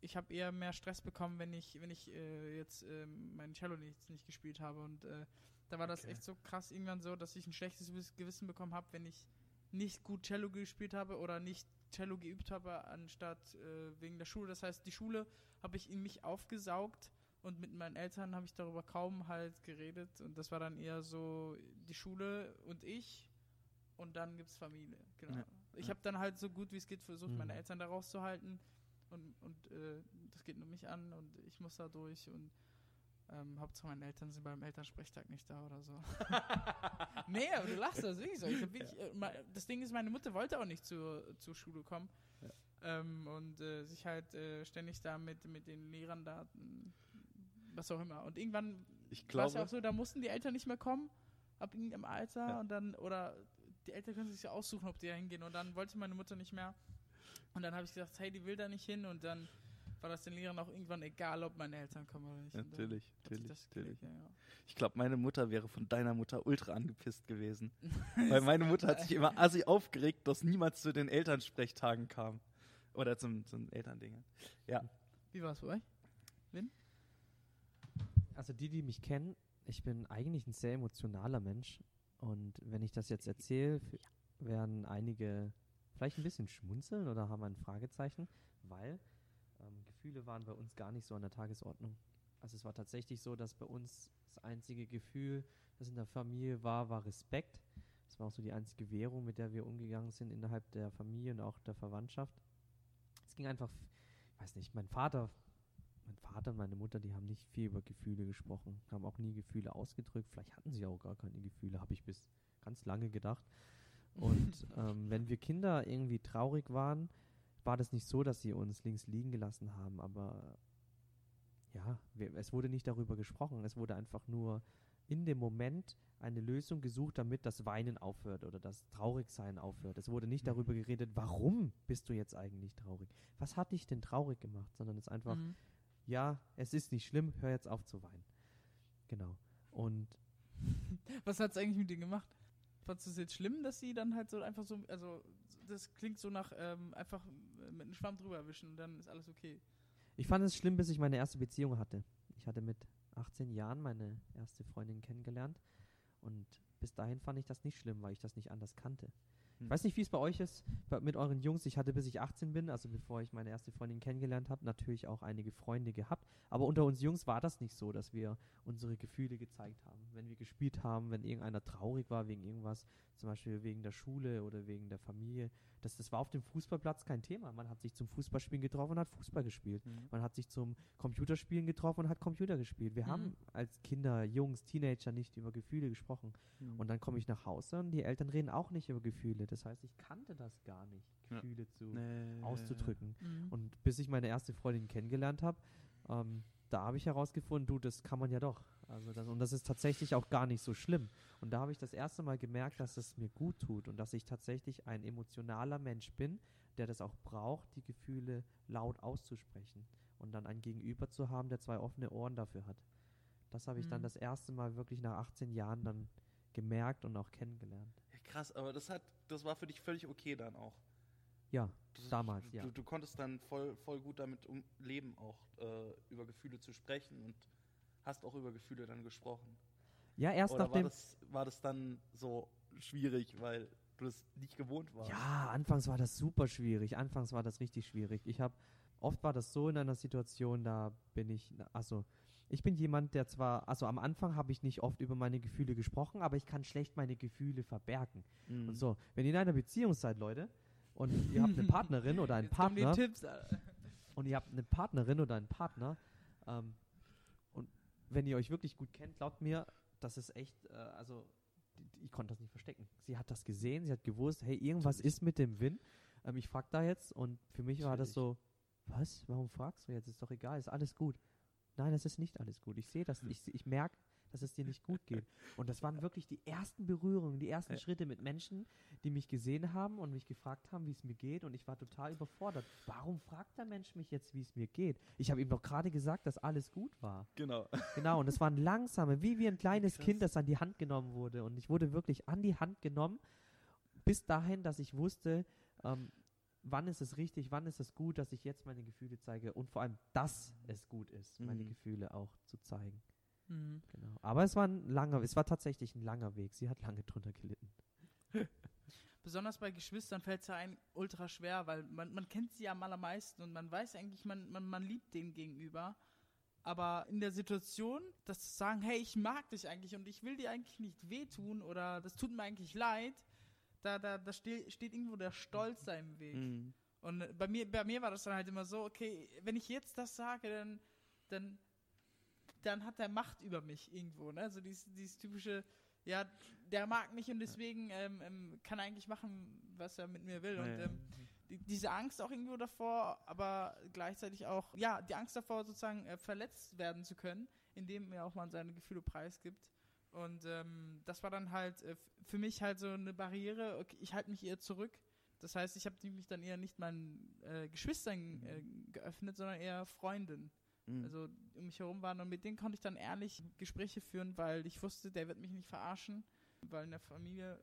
S2: ich habe eher mehr Stress bekommen, wenn ich, wenn ich äh, jetzt ähm, mein Cello nicht, nicht gespielt habe. Und äh, da war das
S3: Okay.
S2: echt so krass irgendwann so, dass ich ein schlechtes Gewiss- Gewissen bekommen habe, wenn ich nicht gut Cello gespielt habe oder nicht Cello geübt habe, anstatt äh, wegen der Schule. Das heißt, die Schule habe ich in mich aufgesaugt und mit meinen Eltern habe ich darüber kaum halt geredet. Und das war dann eher so die Schule und ich und dann gibt es Familie. Genau.
S3: Ja.
S2: Ich habe dann halt so gut wie es geht versucht,
S4: Mhm.
S2: meine Eltern da rauszuhalten. Und, und äh, das geht nur mich an und ich muss da durch und ähm, Hauptsache meine Eltern sind beim Elternsprechtag nicht da oder so. nee, aber du lachst, das ist wirklich so. Wirklich, äh, ma- das Ding ist, meine Mutter wollte auch nicht zur, zur Schule kommen. Ähm, und äh, sich halt äh, ständig da mit, mit den Lehrern da, was auch immer. Und irgendwann war es ja auch so, da mussten die Eltern nicht mehr kommen, ab irgendeinem Alter
S3: Ja.
S2: und dann, oder die Eltern können sich ja aussuchen, ob die da hingehen. Und dann wollte meine Mutter nicht mehr. Und dann habe ich gesagt, hey, die will da nicht hin. Und dann war das den Lehrern auch irgendwann egal, ob meine Eltern kommen oder nicht. Dann
S3: natürlich, natürlich, natürlich.
S2: gelegt, ja, ja.
S3: Ich glaube, meine Mutter wäre von deiner Mutter ultra angepisst gewesen. Weil meine Mutter hat sich immer assi aufgeregt, dass niemand zu den Elternsprechtagen kam. Oder zum, zum Elterndingen. Ja.
S2: Wie war es bei euch?
S4: Also die, die mich kennen, ich bin eigentlich ein sehr emotionaler Mensch. Und wenn ich das jetzt erzähle, werden einige vielleicht ein bisschen schmunzeln oder haben ein Fragezeichen, weil Gefühle waren bei uns gar nicht so an der Tagesordnung. Also es war tatsächlich so, dass bei uns das einzige Gefühl, das in der Familie war, war Respekt. Das war auch so die einzige Währung, mit der wir umgegangen sind innerhalb der Familie und auch der Verwandtschaft. Es ging einfach, ich weiß nicht, mein Vater mein Vater und meine Mutter, die haben nicht viel über Gefühle gesprochen, haben auch nie Gefühle ausgedrückt. Vielleicht hatten sie auch gar keine Gefühle, habe ich bis ganz lange gedacht. Und ähm, wenn wir Kinder irgendwie traurig waren, war das nicht so, dass sie uns links liegen gelassen haben, aber ja, wir, es wurde nicht darüber gesprochen. Es wurde einfach nur in dem Moment eine Lösung gesucht, damit das Weinen aufhört oder das Traurigsein aufhört. Es wurde nicht darüber geredet, warum bist du jetzt eigentlich traurig? Was hat dich denn traurig gemacht? Sondern es einfach,
S2: Mhm.
S4: ja, es ist nicht schlimm, hör jetzt auf zu weinen. Genau. Und
S2: Was hat es eigentlich mit dir gemacht? Fandest du es jetzt schlimm, dass sie dann halt so einfach so, also das klingt so nach ähm, einfach mit einem Schwamm drüber wischen und dann ist alles okay.
S4: Ich fand es schlimm, bis ich meine erste Beziehung hatte. Ich hatte mit 18 Jahren meine erste Freundin kennengelernt und bis dahin fand ich das nicht schlimm, weil ich das nicht anders kannte. Ich
S3: Hm.
S4: weiß nicht, wie es bei euch ist, mit euren Jungs. Ich hatte, bis ich 18 bin, also bevor ich meine erste Freundin kennengelernt habe, natürlich auch einige Freunde gehabt. Aber unter uns Jungs war das nicht so, dass wir unsere Gefühle gezeigt haben. Wenn wir gespielt haben, wenn irgendeiner traurig war wegen irgendwas, zum Beispiel wegen der Schule oder wegen der Familie, das, das war auf dem Fußballplatz kein Thema. Man hat sich zum Fußballspielen getroffen und hat Fußball gespielt.
S3: Mhm.
S4: Man hat sich zum Computerspielen getroffen und hat Computer gespielt. Wir
S2: Mhm.
S4: haben als Kinder, Jungs, Teenager nicht über Gefühle gesprochen.
S3: Mhm.
S4: Und dann komme ich nach Hause und die Eltern reden auch nicht über Gefühle. Das heißt, ich kannte das gar nicht,
S3: Ja.
S4: Gefühle zu
S3: Nee.
S4: auszudrücken.
S2: Mhm.
S4: Und bis ich meine erste Freundin kennengelernt habe, ähm, da habe ich herausgefunden, du, das kann man ja doch. Also das, und das ist tatsächlich auch gar nicht so schlimm. Und da habe ich das erste Mal gemerkt, dass es mir gut tut und dass ich tatsächlich ein emotionaler Mensch bin, der das auch braucht, die Gefühle laut auszusprechen und dann ein Gegenüber zu haben, der zwei offene Ohren dafür hat. Das habe ich dann
S2: Mhm.
S4: das erste Mal wirklich nach 18 Jahren dann gemerkt und auch kennengelernt.
S3: Ja, krass, aber das hat, das war für dich völlig okay dann auch.
S4: Ja,
S3: Das,
S4: Damals,
S3: du,
S4: ja.
S3: Du, du konntest dann voll, voll gut damit um, leben, auch äh, über Gefühle zu sprechen und hast auch über Gefühle dann gesprochen.
S4: ja erst
S3: Oder war
S4: nachdem.
S3: das, war das dann so schwierig, weil du es nicht gewohnt warst?
S4: Ja, anfangs war das super schwierig. Anfangs war das richtig schwierig. Ich habe oft war das so in einer Situation, da bin ich, also ich bin jemand, der zwar, also am Anfang habe ich nicht oft über meine Gefühle gesprochen, aber ich kann schlecht meine Gefühle verbergen.
S3: Mhm.
S4: Und so, wenn ihr in einer Beziehung seid, Leute, und ihr habt eine Partnerin oder einen
S2: Jetzt
S4: Partner, und ihr habt eine Partnerin oder einen Partner ähm, wenn ihr euch wirklich gut kennt, glaubt mir, das ist echt, äh, also ich konnte das nicht verstecken. Sie hat das gesehen, sie hat gewusst, hey, irgendwas ist mit dem Win. Ähm, ich frag da jetzt und für mich war das so, was, warum fragst du jetzt? Ist doch egal, ist alles gut. Nein, es ist nicht alles gut. Ich sehe das, ich, ich merke, dass es dir nicht gut geht. Und das waren wirklich die ersten Berührungen, die ersten. Schritte mit Menschen, die mich gesehen haben und mich gefragt haben, wie es mir geht. Und ich war total überfordert. Warum fragt der Mensch mich jetzt, wie es mir geht? Ich habe ihm doch gerade gesagt, dass alles gut war.
S3: Genau.
S4: Genau, und es waren langsame, wie wie ein kleines
S3: Krass.
S4: Kind, das an die Hand genommen wurde. Und ich wurde wirklich an die Hand genommen, bis dahin, dass ich wusste, ähm, wann ist es richtig, wann ist es gut, dass ich jetzt meine Gefühle zeige und vor allem, dass es gut ist, meine
S3: Mhm.
S4: Gefühle auch zu zeigen.
S2: Mhm.
S4: Genau. Aber es war ein langer, es war tatsächlich ein langer Weg. Sie hat lange drunter gelitten.
S2: Besonders bei Geschwistern fällt es ja ein ultra schwer, weil man, man kennt sie ja am allermeisten und man weiß eigentlich, man, man, man liebt den gegenüber. Aber in der Situation, das zu sagen, hey, ich mag dich eigentlich und ich will dir eigentlich nicht wehtun oder das tut mir eigentlich leid, da, da, da ste steht irgendwo der Stolz da im Weg.
S3: Mhm.
S2: Und bei mir, bei mir war das dann halt immer so, okay, wenn ich jetzt das sage, dann, dann, dann hat er Macht über mich irgendwo, ne? Also dieses, dieses typische, ja, der mag mich und deswegen ähm, ähm, kann er eigentlich machen, was er mit mir will. Und ähm, die, diese Angst auch irgendwo davor, aber gleichzeitig auch, ja, die Angst davor sozusagen äh, verletzt werden zu können, indem er auch mal seine Gefühle preisgibt. Und ähm, das war dann halt äh, für mich halt so eine Barriere, okay, ich halte mich eher zurück. Das heißt, ich habe mich dann eher nicht meinen äh, Geschwistern äh, geöffnet, sondern eher Freunden.
S3: Mhm.
S2: Also um mich herum waren und mit denen konnte ich dann ehrlich Gespräche führen, weil ich wusste, der wird mich nicht verarschen, weil in der Familie,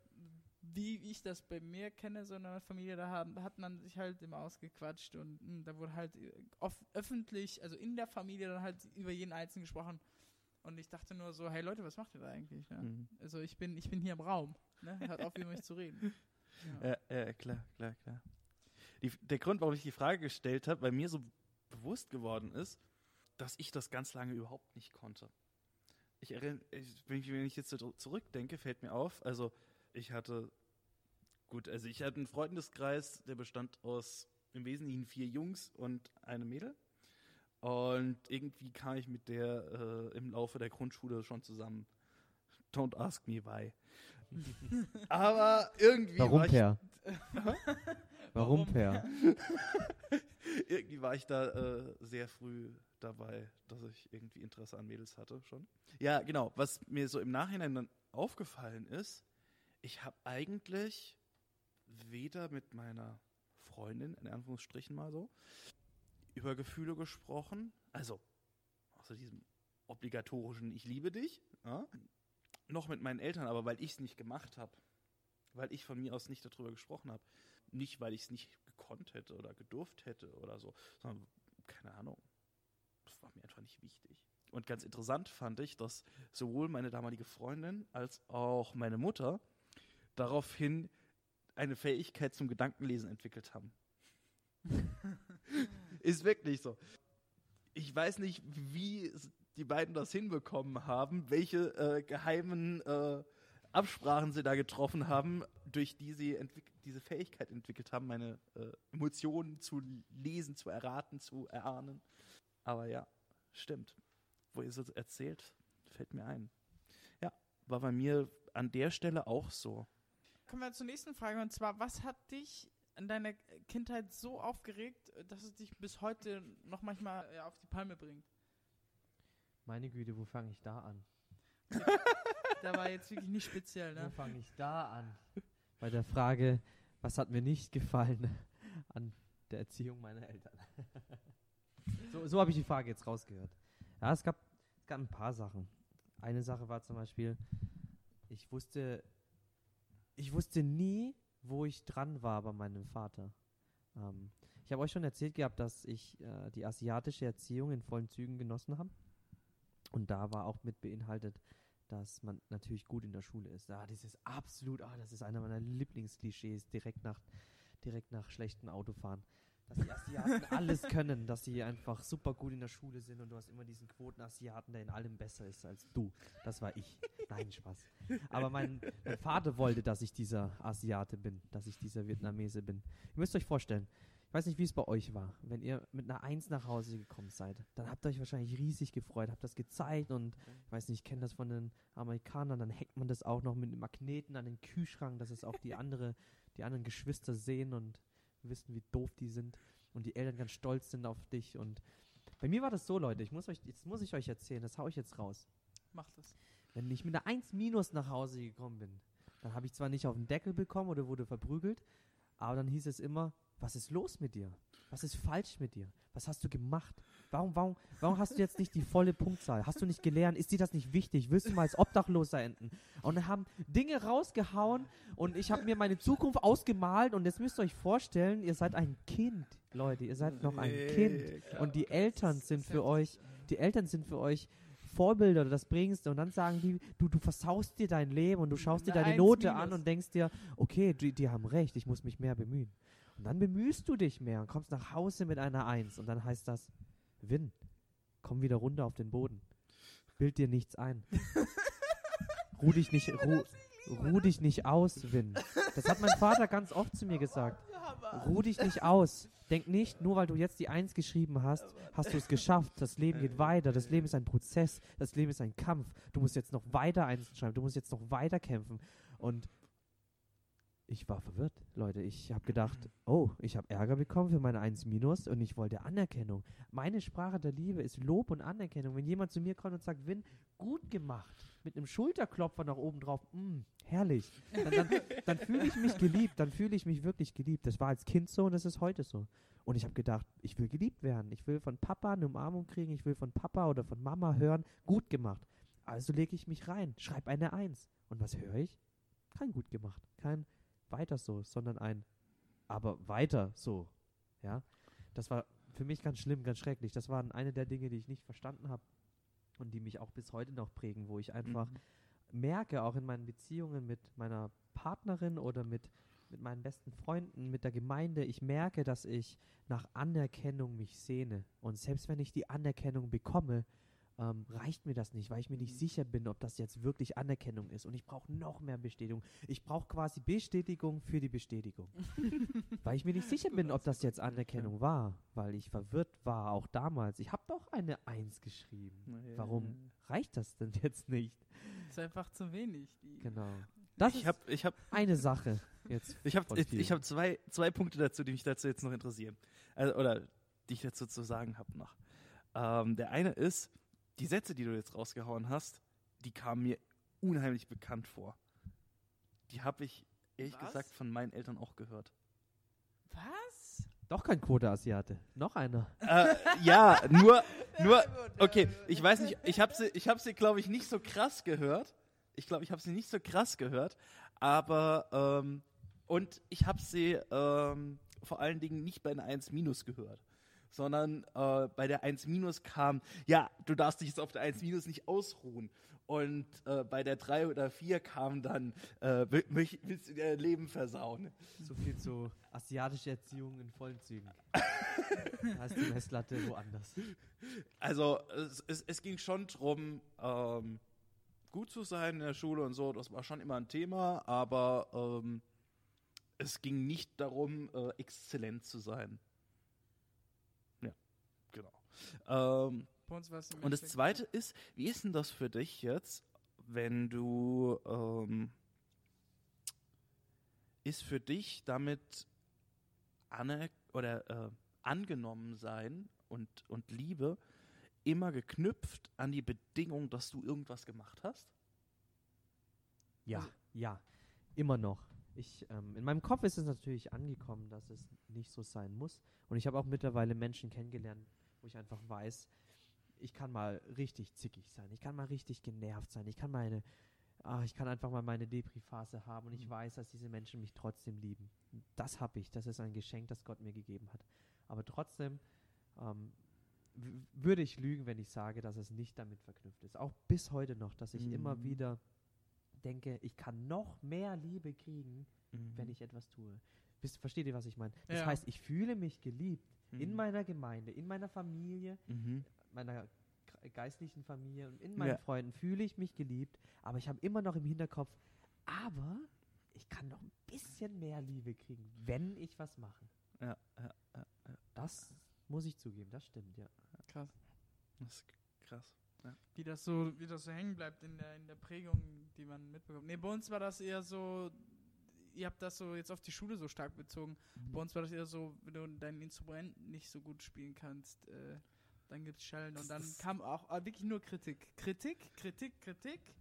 S2: wie ich das bei mir kenne, so in einer Familie, da hat, hat man sich halt immer ausgequatscht und mh, da wurde halt äh, off öffentlich, also in der Familie dann halt über jeden Einzelnen gesprochen. Und ich dachte nur so, hey Leute, was macht ihr da eigentlich? Ne?
S3: Mhm.
S2: Also ich bin, ich bin hier im Raum. Ne? Hört auf, über mich zu reden. Ja.
S3: Ja, ja, klar, klar, klar. Die, der Grund, warum ich die Frage gestellt habe, weil mir so bewusst geworden ist, dass ich das ganz lange überhaupt nicht konnte. Ich erinnere, wenn, ich, wenn ich jetzt zurückdenke, fällt mir auf, also ich hatte, gut, also ich hatte einen Freundeskreis, der bestand aus im Wesentlichen vier Jungs und eine Mädel. Und irgendwie kam ich mit der äh, im Laufe der Grundschule schon zusammen. Don't ask me why. Aber irgendwie
S4: Warum,
S3: war ich
S4: Per?
S2: Warum,
S4: Per?
S3: irgendwie war ich da äh, sehr früh dabei, dass ich irgendwie Interesse an Mädels hatte schon. Ja, genau. Was mir so im Nachhinein dann aufgefallen ist, ich habe eigentlich weder mit meiner Freundin, in Anführungsstrichen mal so, über Gefühle gesprochen, also außer diesem obligatorischen Ich liebe dich, ja, noch mit meinen Eltern, aber weil ich es nicht gemacht habe. weil ich von mir aus nicht darüber gesprochen habe. Nicht, weil ich es nicht gekonnt hätte oder gedurft hätte oder so, sondern keine Ahnung. Das war mir einfach nicht wichtig. Und ganz interessant fand ich, dass sowohl meine damalige Freundin als auch meine Mutter daraufhin eine Fähigkeit zum Gedankenlesen entwickelt haben. Ist wirklich so. Ich weiß nicht, wie die beiden das hinbekommen haben, welche äh, geheimen äh, Absprachen sie da getroffen haben, durch die sie diese Fähigkeit entwickelt haben, meine äh, Emotionen zu lesen, zu erraten, zu erahnen. Aber ja, stimmt. Wo ihr es erzählt, fällt mir ein. Ja, war bei mir an der Stelle auch so.
S2: Kommen wir zur nächsten Frage und zwar, was hat dich in deiner Kindheit so aufgeregt, dass es dich bis heute noch manchmal ja, auf die Palme bringt?
S4: Meine Güte, wo fange ich da an?
S2: da war jetzt wirklich nicht speziell, ne?
S4: Wo fange ich da an? Bei der Frage, was hat mir nicht gefallen an der Erziehung meiner Eltern? so so habe ich die Frage jetzt rausgehört. Ja, es gab, es gab ein paar Sachen. Eine Sache war zum Beispiel, ich wusste, ich wusste nie, wo ich dran war bei meinem Vater. Ähm, ich habe euch schon erzählt gehabt, dass ich äh, die asiatische Erziehung in vollen Zügen genossen habe. Und da war auch mit beinhaltet, dass man natürlich gut in der Schule ist. Ah, dieses absolut, ah, das ist einer meiner Lieblingsklischees, direkt nach, direkt nach schlechtem Autofahren. Dass die Asiaten alles können, dass sie einfach super gut in der Schule sind und du hast immer diesen Quoten-Asiaten, der in allem besser ist als du. Das war ich. Nein, Spaß. Aber mein, mein Vater wollte, dass ich dieser Asiate bin, dass ich dieser Vietnamese bin. Ihr müsst euch vorstellen, ich weiß nicht, wie es bei euch war. Wenn ihr mit einer Eins nach Hause gekommen seid, dann habt ihr euch wahrscheinlich riesig gefreut, habt das gezeigt und ich weiß nicht, ich kenne das von den Amerikanern, dann hängt man das auch noch mit Magneten an den Kühlschrank, dass es auch die andere, die anderen Geschwister sehen und wissen, wie doof die sind und die Eltern ganz stolz sind auf dich und bei mir war das so, Leute, ich muss euch, jetzt muss ich euch erzählen, das hau ich jetzt raus.
S2: Macht das.
S4: Wenn ich mit einer 1 minus nach Hause gekommen bin, dann habe ich zwar nicht auf den Deckel bekommen oder wurde verprügelt, aber dann hieß es immer, was ist los mit dir? Was ist falsch mit dir? Was hast du gemacht? Warum, warum, warum hast du jetzt nicht die volle Punktzahl? Hast du nicht gelernt? Ist dir das nicht wichtig? Willst du mal als Obdachloser enden? Und dann haben Dinge rausgehauen und ich habe mir meine Zukunft ausgemalt und jetzt müsst ihr euch vorstellen, ihr seid ein Kind, Leute, ihr seid noch ein Kind und die Eltern sind für euch, die Eltern sind für euch Vorbilder oder das bringst und dann sagen die, du, du versaust dir dein Leben und du schaust dir deine Note an und denkst dir, okay, die, die haben recht, ich muss mich mehr bemühen. Und dann bemühst du dich mehr und kommst nach Hause mit einer Eins. Und dann heißt das, Win, komm wieder runter auf den Boden. Bild dir nichts ein. ruh dich nicht, ruh, ruh dich nicht aus, Win. Das hat mein Vater ganz oft zu mir gesagt. Ruh dich nicht aus. Denk nicht, nur weil du jetzt die Eins geschrieben hast, hast du es geschafft. Das Leben geht weiter. Das Leben ist ein Prozess. Das Leben ist ein Kampf. Du musst jetzt noch weiter Eins schreiben. Du musst jetzt noch weiter kämpfen. Und ich war verwirrt, Leute. Ich habe gedacht, oh, ich habe Ärger bekommen für meine 1 Minus und ich wollte Anerkennung. Meine Sprache der Liebe ist Lob und Anerkennung. Wenn jemand zu mir kommt und sagt, Win, gut gemacht, mit einem Schulterklopfer nach oben drauf, mm, herrlich, dann, dann, dann fühle ich mich geliebt, dann fühle ich mich wirklich geliebt. Das war als Kind so und das ist heute so. Und ich habe gedacht, ich will geliebt werden. Ich will von Papa eine Umarmung kriegen, ich will von Papa oder von Mama hören, gut gemacht. Also lege ich mich rein, schreibe eine Eins. Und was höre ich? Kein gut gemacht, kein weiter so, sondern ein aber weiter so. Ja, das war für mich ganz schlimm, ganz schrecklich. Das waren eine der Dinge, die ich nicht verstanden habe und die mich auch bis heute noch prägen, wo ich einfach mhm. merke, auch in meinen Beziehungen mit meiner Partnerin oder mit, mit meinen besten Freunden, mit der Gemeinde, ich merke, dass ich nach Anerkennung mich sehne. Und selbst wenn ich die Anerkennung bekomme, ähm, reicht mir das nicht, weil ich mir nicht mhm. sicher bin, ob das jetzt wirklich Anerkennung ist. Und ich brauche noch mehr Bestätigung. Ich brauche quasi Bestätigung für die Bestätigung. weil ich mir nicht sicher bin, ob das jetzt Anerkennung war, weil ich verwirrt war, auch damals. Ich habe doch eine Eins geschrieben. Warum reicht das denn jetzt nicht?
S2: Das ist einfach zu wenig.
S4: genau. Das
S3: ich habe ich hab
S4: eine Sache jetzt.
S3: ich habe ich, ich hab zwei, zwei Punkte dazu, die mich dazu jetzt noch interessieren. Also, oder die ich dazu zu sagen habe noch. Ähm, der eine ist, die Sätze, die du jetzt rausgehauen hast, die kamen mir unheimlich bekannt vor. Die habe ich ehrlich Was? gesagt von meinen Eltern auch gehört.
S2: Was?
S4: Doch kein Quote-Asiate. Noch einer.
S3: Äh, ja, nur, nur, okay, ich weiß nicht, ich habe sie, ich hab sie glaube ich, nicht so krass gehört. Ich glaube, ich habe sie nicht so krass gehört, Aber, ähm, und ich habe sie ähm, vor allen Dingen nicht bei einer 1 Minus gehört, sondern äh, bei der 1 Minus kam, ja, du darfst dich jetzt auf der 1 Minus nicht ausruhen. Und äh, bei der 3 oder 4 kam dann, äh, willst du dir dein Leben versauen?
S4: So viel zu asiatische Erziehung in vollen Zügen. da ist die Messlatte woanders.
S3: Also es, es, es ging schon drum, ähm, gut zu sein in der Schule und so, das war schon immer ein Thema, aber ähm, es ging nicht darum, äh, exzellent zu sein. Ähm, und das Zweite ist, wie ist denn das für dich jetzt, wenn du, ähm, ist für dich damit aner oder äh, angenommen sein und, und Liebe immer geknüpft an die Bedingung, dass du irgendwas gemacht hast?
S4: Ja,
S2: Also-
S4: ja, immer noch. Ich, ähm, in meinem Kopf ist es natürlich angekommen, dass es nicht so sein muss. Und ich habe auch mittlerweile Menschen kennengelernt, wo ich einfach weiß, ich kann mal richtig zickig sein, ich kann mal richtig genervt sein, ich kann meine, ah, ich kann einfach mal meine Depri-Phase haben und ich weiß, dass diese Menschen mich trotzdem lieben. Das habe ich, das ist ein Geschenk, das Gott mir gegeben hat. Aber trotzdem ähm, würde ich lügen, wenn ich sage, dass es nicht damit verknüpft ist. Auch bis heute noch, dass ich immer
S3: Mhm.
S4: wieder denke, ich kann noch mehr Liebe kriegen, wenn ich etwas tue. Wisst, versteht ihr, was ich meine? Das
S2: Ja.
S4: heißt, ich fühle mich geliebt in
S3: Mhm.
S4: meiner Gemeinde, in meiner Familie,
S3: Mhm.
S4: meiner ge- geistlichen Familie und in meinen
S3: Ja.
S4: Freunden fühle ich mich geliebt, aber ich habe immer noch im Hinterkopf, aber ich kann noch ein bisschen mehr Liebe kriegen, wenn ich was mache.
S3: Ja, ja, ja,
S4: Das muss ich zugeben, das stimmt, ja.
S2: Krass.
S3: das ist krass.
S2: Wie das so, wie das so hängen bleibt in der, in der Prägung, die man mitbekommt. Nee, bei uns war das eher so, ihr habt das so jetzt auf die Schule so stark bezogen. Bei uns war das eher so, wenn du dein Instrument nicht so gut spielen kannst, äh, dann gibt's Schellen und dann kam auch äh, wirklich nur Kritik. Kritik, Kritik, Kritik.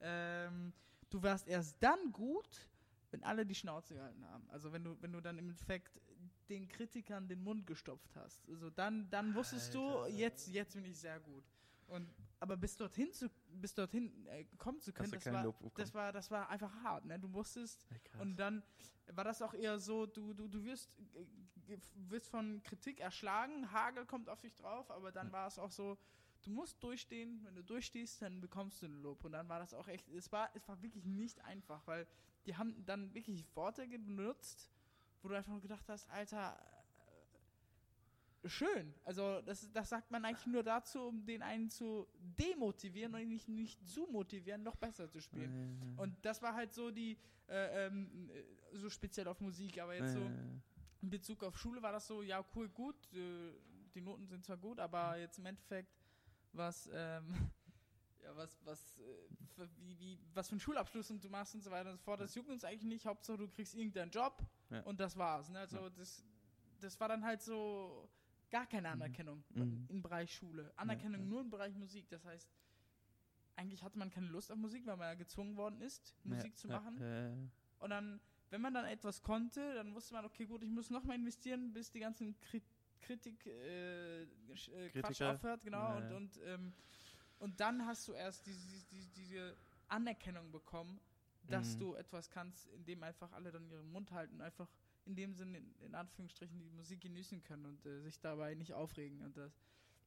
S2: Ähm, du warst erst dann gut, wenn alle die Schnauze gehalten haben. Also wenn du, wenn du dann im Endeffekt den Kritikern den Mund gestopft hast. Also dann, dann wusstest du, jetzt, jetzt bin ich sehr gut. Und aber bis dorthin zu, bis dorthin äh, kommen zu können, das war, das war, das war einfach hart. Ne? Du musstest
S3: Ja,
S2: und dann war das auch eher so, du, du, du wirst, äh, wirst von Kritik erschlagen, Hagel kommt auf dich drauf, aber dann war es auch so, du musst durchstehen, wenn du durchstehst, dann bekommst du ein Lob. Und dann war das auch echt, es war, es war wirklich nicht einfach, weil die haben dann wirklich Worte benutzt, wo du einfach nur gedacht hast, Alter, schön. Also das, das sagt man eigentlich nur dazu, um den einen zu demotivieren und ihn nicht, nicht zu motivieren, noch besser zu spielen.
S3: Äh,
S2: Und das war halt so die, äh, ähm, äh, so speziell auf Musik, aber jetzt so in Bezug auf Schule war das so, ja, cool, gut, äh, die Noten sind zwar gut, aber jetzt im Endeffekt, was, ähm, ja, was, was, äh, für, wie, wie, was für einen Schulabschluss und du machst und so weiter und so fort, das juckt uns eigentlich nicht, Hauptsache du kriegst irgendeinen Job
S3: Ja.
S2: und das war's, ne? Also
S3: Ja.
S2: das, das war dann halt so gar keine Anerkennung
S3: Mhm.
S2: im Bereich Schule. Anerkennung
S3: ja.
S2: nur im Bereich Musik, das heißt, eigentlich hatte man keine Lust auf Musik, weil man ja gezwungen worden ist, Musik
S3: ja,
S2: zu
S3: ja,
S2: machen. Und dann, wenn man dann etwas konnte, dann wusste man, okay, gut, ich muss noch mal investieren, bis die ganzen Kri Kritik, äh, äh, Quatsch aufhört, genau.
S3: Ja,
S2: und,
S3: ja.
S2: und, ähm, und dann hast du erst diese, diese, diese Anerkennung bekommen, dass
S3: Mhm.
S2: du etwas kannst, indem einfach alle dann ihren Mund halten und einfach in dem Sinne, in, Anführungsstrichen, die Musik genießen können und äh, sich dabei nicht aufregen. Und das,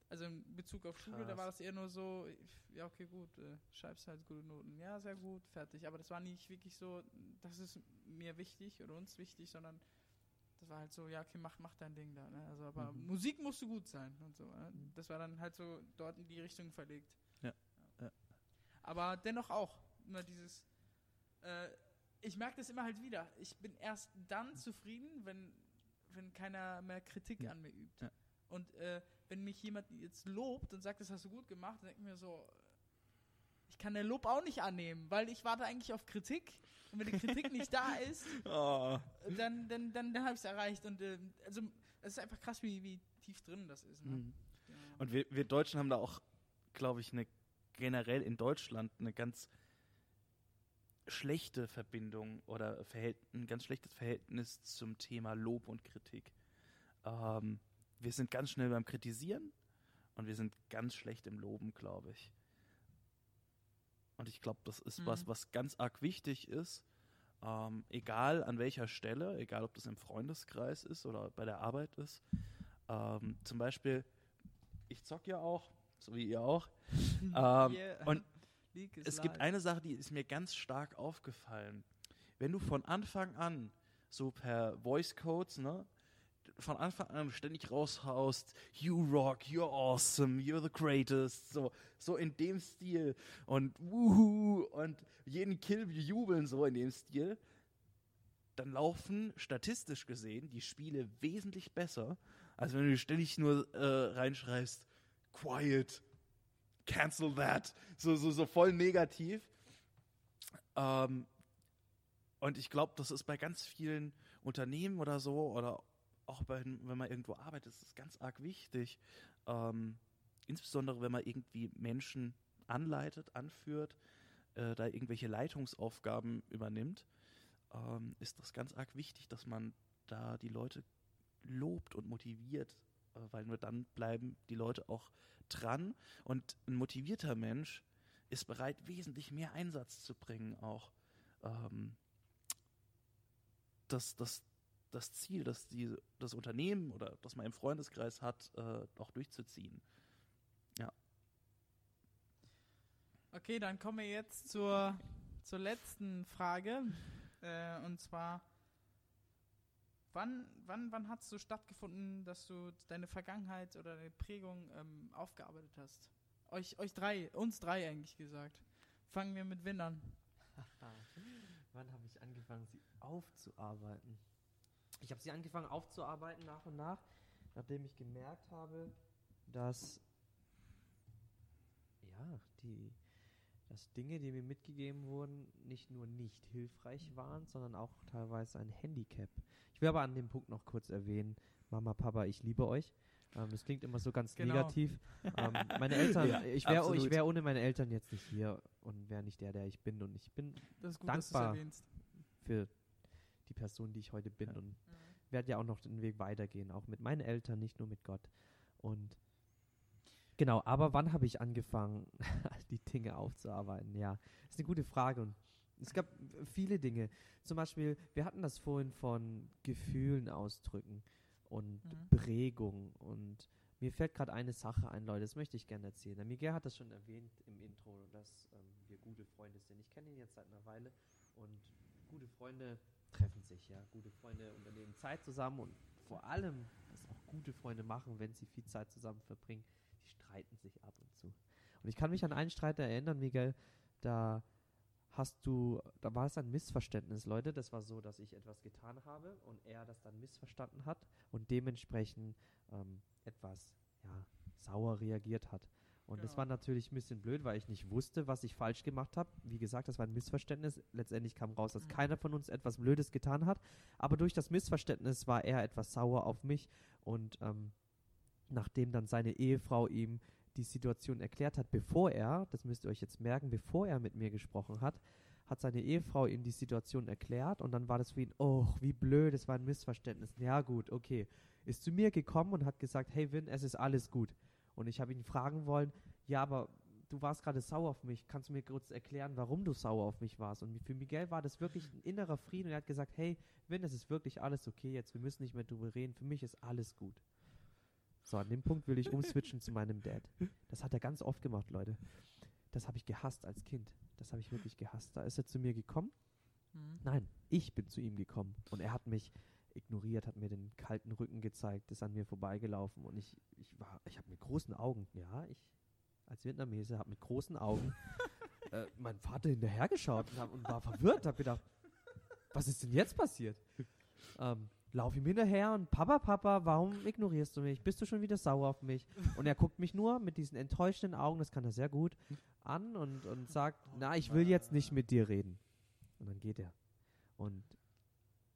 S2: also in Bezug auf Schule, da
S3: Krass.
S2: war das eher nur so, ja, okay, gut, äh, schreibst halt gute Noten. Ja, sehr gut, fertig. Aber das war nicht wirklich so, das ist mir wichtig oder uns wichtig, sondern das war halt so, ja, okay, mach, mach dein Ding da. Ne? Also, aber
S3: Mhm.
S2: Musik musste gut sein und so. Ne? Das war dann halt so dort in die Richtung verlegt.
S3: Ja, ja.
S2: Aber dennoch auch immer dieses, äh, ich merke das immer halt wieder. Ich bin erst dann zufrieden, wenn, wenn keiner mehr Kritik
S3: Ja.
S2: an mir übt.
S3: Ja.
S2: Und äh, wenn mich jemand jetzt lobt und sagt, das hast du gut gemacht, dann denke ich mir so, ich kann den Lob auch nicht annehmen, weil ich warte eigentlich auf Kritik. Und wenn die Kritik nicht da ist,
S3: oh,
S2: dann, dann, dann, dann habe ich es erreicht. Und äh, also es ist einfach krass, wie, wie tief drin das ist. Ne?
S3: mhm.
S2: Ja.
S3: Und wir, wir Deutschen haben da auch, glaube ich, eine generell in Deutschland eine ganz schlechte Verbindung oder ein ganz schlechtes Verhältnis zum Thema Lob und Kritik. Ähm, wir sind ganz schnell beim Kritisieren und wir sind ganz schlecht im Loben, glaube ich. Und ich glaube, das ist was,
S2: Mhm.
S3: was ganz arg wichtig ist, Ähm, egal an welcher Stelle, egal ob das im Freundeskreis ist oder bei der Arbeit ist. Ähm, zum Beispiel, ich zock ja auch, so wie ihr auch. Ähm,
S2: Yeah.
S3: und
S2: League is
S3: es gibt
S2: live.
S3: eine Sache, die ist mir ganz stark aufgefallen. Wenn du von Anfang an so per Voice Codes, ne, von Anfang an ständig raushaust, you rock, you're awesome, you're the greatest, so, so in dem Stil und wuhu und jeden Kill jubeln so in dem Stil, dann laufen statistisch gesehen die Spiele wesentlich besser, als wenn du ständig nur äh, reinschreibst, quiet, cancel that, so, so, so voll negativ. Ähm, und ich glaube, das ist bei ganz vielen Unternehmen oder so, oder auch bei, wenn man irgendwo arbeitet, ist es ganz arg wichtig. Ähm, insbesondere, wenn man irgendwie Menschen anleitet, anführt, äh, da irgendwelche Leitungsaufgaben übernimmt, ähm, ist das ganz arg wichtig, dass man da die Leute lobt und motiviert, weil nur dann bleiben die Leute auch dran. Und ein motivierter Mensch ist bereit, wesentlich mehr Einsatz zu bringen, auch ähm, das, das, das Ziel, das die, das Unternehmen oder das man im Freundeskreis hat, äh, auch durchzuziehen.
S2: Okay, dann kommen wir jetzt zur, zur letzten Frage. Äh, und zwar, wann, wann, wann hat es so stattgefunden, dass du deine Vergangenheit oder deine Prägung ähm, aufgearbeitet hast? Euch, euch drei, uns drei eigentlich gesagt. Fangen wir mit Win an.
S4: Wann habe ich angefangen, sie aufzuarbeiten? Ich habe sie angefangen aufzuarbeiten nach und nach, nachdem ich gemerkt habe, dass ja, die dass Dinge, die mir mitgegeben wurden, nicht nur nicht hilfreich waren, sondern auch teilweise ein Handicap. Ich will aber an dem Punkt noch kurz erwähnen, Mama, Papa, ich liebe euch. Ähm, das klingt immer so ganz
S2: Genau.
S4: negativ. ähm, meine Eltern,
S3: Ja,
S4: ich wäre wär ohne meine Eltern jetzt nicht hier und wäre nicht der, der ich bin. Und ich bin
S2: gut,
S4: Dankbar. für die Person, die ich heute bin
S3: Ja.
S4: und werde ja auch noch den Weg weitergehen, auch mit meinen Eltern, nicht nur mit Gott. Und genau, aber wann habe ich angefangen, die Dinge aufzuarbeiten? Ja, ist eine gute Frage und es gab viele Dinge. Zum Beispiel, wir hatten das vorhin von Gefühlen ausdrücken und
S2: Mhm.
S4: Prägung und mir fällt gerade eine Sache ein, Leute, das möchte ich gerne erzählen. Der Miguel hat das schon erwähnt im Intro, dass ähm, wir gute Freunde sind. Ich kenne ihn jetzt seit einer Weile und gute Freunde treffen sich, ja. Gute Freunde unternehmen Zeit zusammen und vor allem, was auch gute Freunde machen, wenn sie viel Zeit zusammen verbringen, die streiten sich ab und zu. Und ich kann mich an einen Streit erinnern, Miguel, da hast du, da war es ein Missverständnis, Leute. Das war so, dass ich etwas getan habe und er das dann missverstanden hat und dementsprechend ähm, etwas, ja, sauer reagiert hat. Und das
S2: Genau.
S4: war natürlich ein bisschen blöd, weil ich nicht wusste, was ich falsch gemacht habe. Wie gesagt, das war ein Missverständnis. Letztendlich kam raus, dass
S2: Mhm.
S4: keiner von uns etwas Blödes getan hat. Aber durch das Missverständnis war er etwas sauer auf mich. Und ähm, nachdem dann seine Ehefrau ihm die Situation erklärt hat, bevor er, das müsst ihr euch jetzt merken, bevor er mit mir gesprochen hat, hat seine Ehefrau ihm die Situation erklärt und dann war das für ihn, oh, wie blöd, es war ein Missverständnis. Ja gut, okay. Ist zu mir gekommen und hat gesagt, hey Vin, es ist alles gut. Und ich habe ihn fragen wollen, ja, aber du warst gerade sauer auf mich. Kannst du mir kurz erklären, warum du sauer auf mich warst? Und für Miguel war das wirklich ein innerer Frieden und er hat gesagt, hey Vin, es ist wirklich alles okay jetzt. Wir müssen nicht mehr drüber reden. Für mich ist alles gut. So, an dem Punkt will ich umswitchen zu meinem Dad. Das hat er ganz oft gemacht, Leute. Das habe ich gehasst als Kind. Das habe ich wirklich gehasst. Da ist er zu mir gekommen.
S2: Mhm.
S4: Nein, ich bin zu ihm gekommen. Und er hat mich ignoriert, hat mir den kalten Rücken gezeigt, ist an mir vorbeigelaufen. Und ich, ich war, ich habe mit großen Augen, ja, ich als Vietnamese habe mit großen Augen äh, meinen Vater hinterhergeschaut und, hab, und war verwirrt, habe gedacht, was ist denn jetzt passiert? Ähm, lauf ihm hinterher und Papa, Papa, warum ignorierst du mich? Bist du schon wieder sauer auf mich? Und er guckt mich nur mit diesen enttäuschten Augen, das kann er sehr gut, an und, und sagt, na, ich will jetzt nicht mit dir reden. Und dann geht er. Und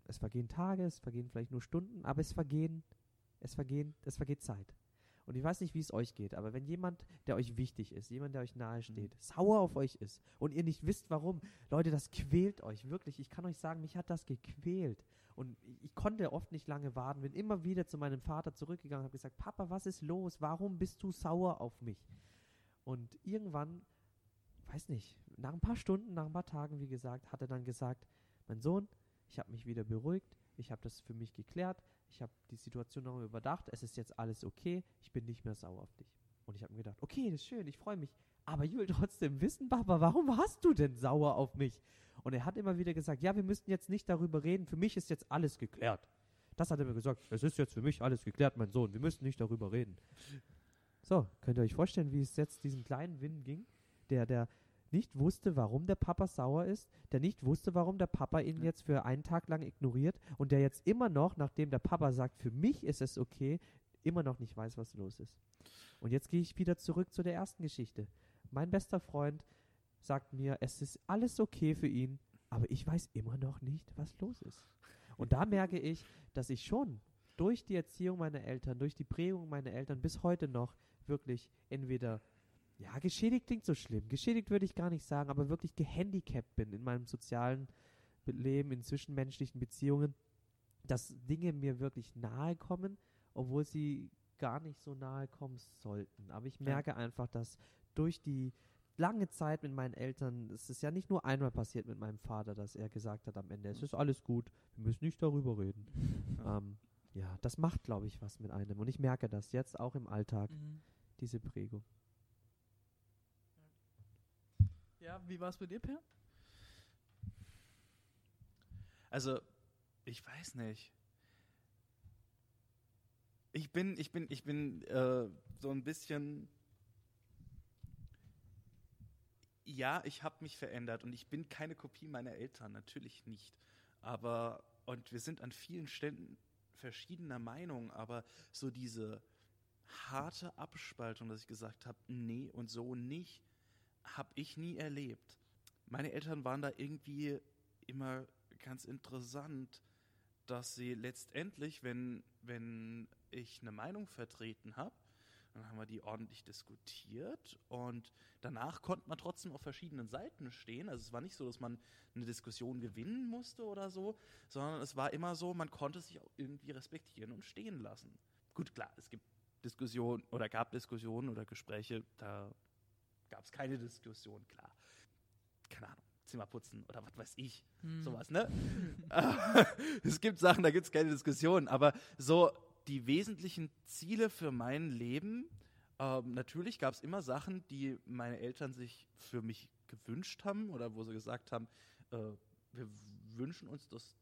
S4: es vergehen Tage, es vergehen vielleicht nur Stunden, aber es vergehen, es vergehen, es vergeht Zeit. Und ich weiß nicht, wie es euch geht, aber wenn jemand, der euch wichtig ist, jemand, der euch nahe steht, sauer auf euch ist und ihr nicht wisst, warum, Leute, das quält euch wirklich. Ich kann euch sagen, mich hat das gequält. Und ich, ich konnte oft nicht lange warten, bin immer wieder zu meinem Vater zurückgegangen und habe gesagt, Papa, was ist los? Warum bist du sauer auf mich? Und irgendwann, weiß nicht, nach ein paar Stunden, nach ein paar Tagen, wie gesagt, hat er dann gesagt, mein Sohn, ich habe mich wieder beruhigt, ich habe das für mich geklärt, ich habe die Situation nochmal überdacht, es ist jetzt alles okay, ich bin nicht mehr sauer auf dich. Und ich habe mir gedacht, okay, das ist schön, ich freue mich. Aber ich will trotzdem wissen, Papa, warum warst du denn sauer auf mich? Und er hat immer wieder gesagt, ja, wir müssten jetzt nicht darüber reden, für mich ist jetzt alles geklärt. Das hat er mir gesagt, es ist jetzt für mich alles geklärt, mein Sohn, wir müssen nicht darüber reden. So, könnt ihr euch vorstellen, wie es jetzt diesem kleinen Win ging, der, der nicht wusste, warum der Papa sauer ist, der nicht wusste, warum der Papa ihn jetzt für einen Tag lang ignoriert und der jetzt immer noch, nachdem der Papa sagt, für mich ist es okay, immer noch nicht weiß, was los ist. Und jetzt gehe ich wieder zurück zu der ersten Geschichte. Mein bester Freund sagt mir, es ist alles okay für ihn, aber ich weiß immer noch nicht, was los ist. Und da merke ich, dass ich schon durch die Erziehung meiner Eltern, durch die Prägung meiner Eltern bis heute noch wirklich entweder, ja, geschädigt klingt so schlimm, geschädigt würde ich gar nicht sagen, aber wirklich gehandicapt bin in meinem sozialen Be- Leben, in zwischenmenschlichen Beziehungen, dass Dinge mir wirklich nahe kommen, obwohl sie gar nicht so nahe kommen sollten. Aber ich
S3: Ja.
S4: merke einfach, dass durch die lange Zeit mit meinen Eltern, es ist ja nicht nur einmal passiert mit meinem Vater, dass er gesagt hat am Ende, es ist alles gut, wir müssen nicht darüber reden.
S3: Ja.
S4: Ähm, ja, das macht, glaube ich, was mit einem. Und ich merke das jetzt auch im Alltag,
S2: Mhm.
S4: diese Prägung.
S2: Ja, wie war es bei dir, Per?
S3: Also, ich weiß nicht. Ich bin, ich bin, ich bin äh, so ein bisschen. Ja, ich habe mich verändert und ich bin keine Kopie meiner Eltern, natürlich nicht. Aber, und wir sind an vielen Stellen verschiedener Meinung, aber so diese harte Abspaltung, dass ich gesagt habe, nee und so nicht, habe ich nie erlebt. Meine Eltern waren da irgendwie immer ganz interessant, dass sie letztendlich, wenn, wenn ich eine Meinung vertreten habe, dann haben wir die ordentlich diskutiert und danach konnte man trotzdem auf verschiedenen Seiten stehen. Also es war nicht so, dass man eine Diskussion gewinnen musste oder so, sondern es war immer so, man konnte sich auch irgendwie respektieren und stehen lassen. Gut, klar, es gibt Diskussionen oder gab Diskussionen oder Gespräche, da gab es keine Diskussion, klar. Keine Ahnung, Zimmer putzen oder was weiß ich,
S2: Hm.
S3: sowas, ne? es gibt Sachen, da gibt es keine Diskussion, aber so die wesentlichen Ziele für mein Leben, ähm, natürlich gab es immer Sachen, die meine Eltern sich für mich gewünscht haben oder wo sie gesagt haben, äh, wir wünschen uns, dass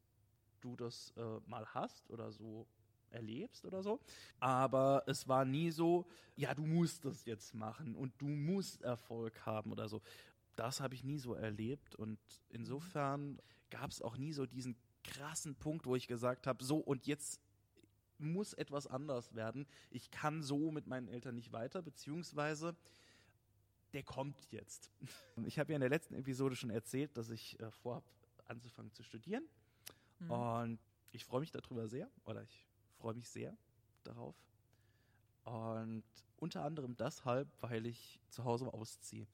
S3: du das äh, mal hast oder so erlebst oder so. Aber es war nie so, ja, du musst das jetzt machen und du musst Erfolg haben oder so. Das habe ich nie so erlebt und insofern gab es auch nie so diesen krassen Punkt, wo ich gesagt habe, so und jetzt muss etwas anders werden. Ich kann so mit meinen Eltern nicht weiter, beziehungsweise der kommt jetzt. Ich habe ja in der letzten Episode schon erzählt, dass ich äh, vorhabe, anzufangen zu studieren.
S2: Mhm.
S3: Und ich freue mich darüber sehr, oder ich freue mich sehr darauf. Und unter anderem deshalb, weil ich zu Hause ausziehe.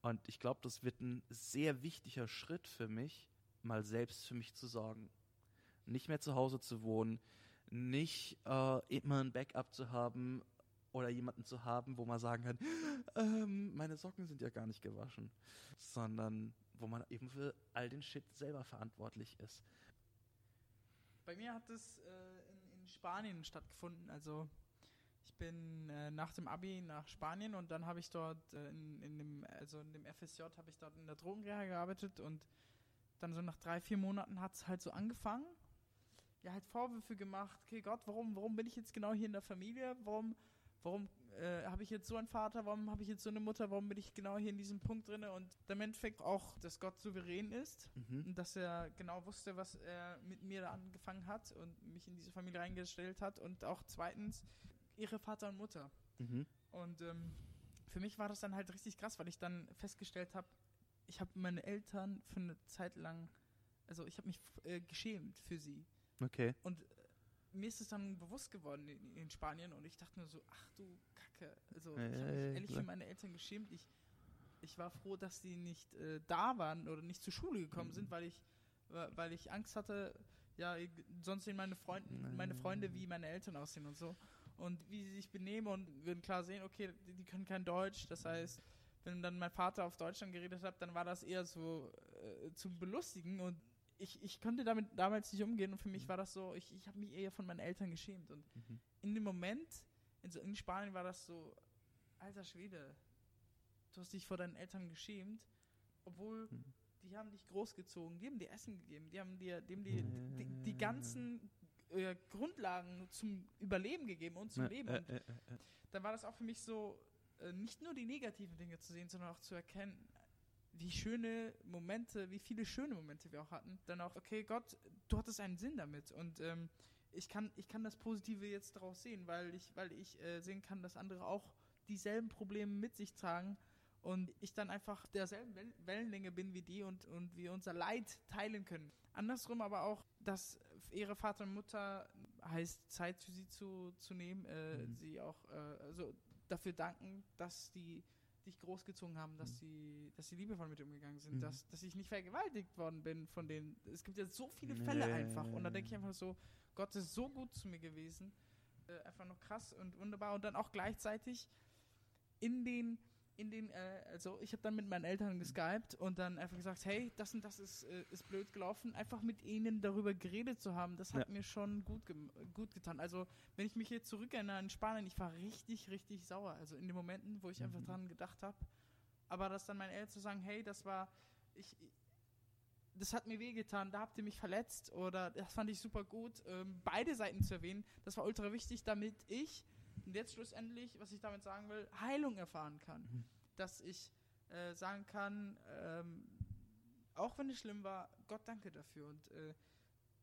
S3: Und ich glaube, das wird ein sehr wichtiger Schritt für mich, mal selbst für mich zu sorgen. Nicht mehr zu Hause zu wohnen, nicht äh, immer ein Backup zu haben oder jemanden zu haben, wo man sagen kann, ähm, meine Socken sind ja gar nicht gewaschen, sondern wo man eben für all den Shit selber verantwortlich ist.
S2: Bei mir hat es äh, Spanien stattgefunden. Also ich bin äh, nach dem Abi nach Spanien und dann habe ich dort äh, in, in dem also in dem FSJ habe ich dort in der Drogenreha gearbeitet und dann so nach drei vier Monaten hat es halt so angefangen. Ja, halt Vorwürfe gemacht. Okay, Gott, warum warum bin ich jetzt genau hier in der Familie? Warum warum äh, habe ich jetzt so einen Vater? Warum habe ich jetzt so eine Mutter? Warum bin ich genau hier in diesem Punkt drin? Und im Endeffekt auch, dass Gott souverän ist
S3: Mhm.
S2: und dass er genau wusste, was er mit mir da angefangen hat und mich in diese Familie reingestellt hat und auch zweitens ihre Vater und Mutter.
S3: Mhm.
S2: Und ähm, für mich war das dann halt richtig krass, weil ich dann festgestellt habe, ich habe meine Eltern für eine Zeit lang, also ich habe mich äh, geschämt für sie.
S3: Okay.
S2: Und mir ist es dann bewusst geworden in, in Spanien und ich dachte nur so, ach du Kacke. Also
S3: Ja,
S2: ich habe mich
S3: ja,
S2: ehrlich
S3: klar.
S2: für meine Eltern geschämt. Ich, ich war froh, dass die nicht äh, da waren oder nicht zur Schule gekommen
S3: Mhm.
S2: sind, weil ich, weil ich Angst hatte, ja, sonst sehen meine, Freund, meine Freunde, wie meine Eltern aussehen und so. Und wie sie sich benehmen und würden klar sehen, okay, die, die können kein Deutsch. Das heißt, wenn dann mein Vater auf Deutschland geredet hat, dann war das eher so äh, zum Belustigen und ich, ich konnte damit damals nicht umgehen und für
S3: Mhm.
S2: mich war das so, ich, ich habe mich eher von meinen Eltern geschämt. Und
S3: Mhm.
S2: in dem Moment, in, so, in Spanien war das so, alter Schwede, du hast dich vor deinen Eltern geschämt, obwohl
S3: Mhm.
S2: die haben dich großgezogen, die haben dir Essen gegeben, die haben dir die, haben dir die, die ganzen äh, Grundlagen zum Überleben gegeben und zum
S3: Ja,
S2: Leben.
S3: äh,
S2: Und
S3: äh, äh, äh.
S2: dann war das auch für mich so, äh, nicht nur die negativen Dinge zu sehen, sondern auch zu erkennen, wie schöne Momente, wie viele schöne Momente wir auch hatten. Dann auch, okay, Gott, du hattest einen Sinn damit und ähm, ich, kann, ich kann das Positive jetzt daraus sehen, weil ich, weil ich äh, sehen kann, dass andere auch dieselben Probleme mit sich tragen und ich dann einfach derselben Wel Wellenlänge bin wie die und, und wir unser Leid teilen können. Andersrum aber auch, dass ihre Vater und Mutter heißt, Zeit für sie zu, zu nehmen, äh,
S3: Mhm.
S2: sie auch äh, also dafür danken, dass die dich großgezogen haben, dass sie, dass sie liebevoll mit dir umgegangen sind,
S3: Mhm.
S2: dass, dass ich nicht vergewaltigt worden bin von denen. Es gibt ja so viele Fälle
S3: Nee.
S2: einfach. Und da denke ich einfach so, Gott ist so gut zu mir gewesen. Äh, einfach noch krass und wunderbar. Und dann auch gleichzeitig in den, in den, äh, also ich habe dann mit meinen Eltern geskypt und dann einfach gesagt, hey, das und das ist, äh, ist blöd gelaufen. Einfach mit ihnen darüber geredet zu haben, das hat
S3: Ja.
S2: mir schon gut, gem- gut getan. Also wenn ich mich jetzt zurückerinnere an Spanien, ich war richtig, richtig sauer. Also in den Momenten, wo ich einfach
S3: Mhm.
S2: dran gedacht habe. Aber das dann meinen Eltern zu sagen, hey, das war, ich, das hat mir wehgetan, da habt ihr mich verletzt oder das fand ich super gut. Ähm, beide Seiten zu erwähnen, das war ultra wichtig, damit ich, und jetzt schlussendlich, was ich damit sagen will, Heilung erfahren kann.
S3: Mhm.
S2: Dass ich äh, sagen kann, ähm, auch wenn es schlimm war, Gott danke dafür. Und äh,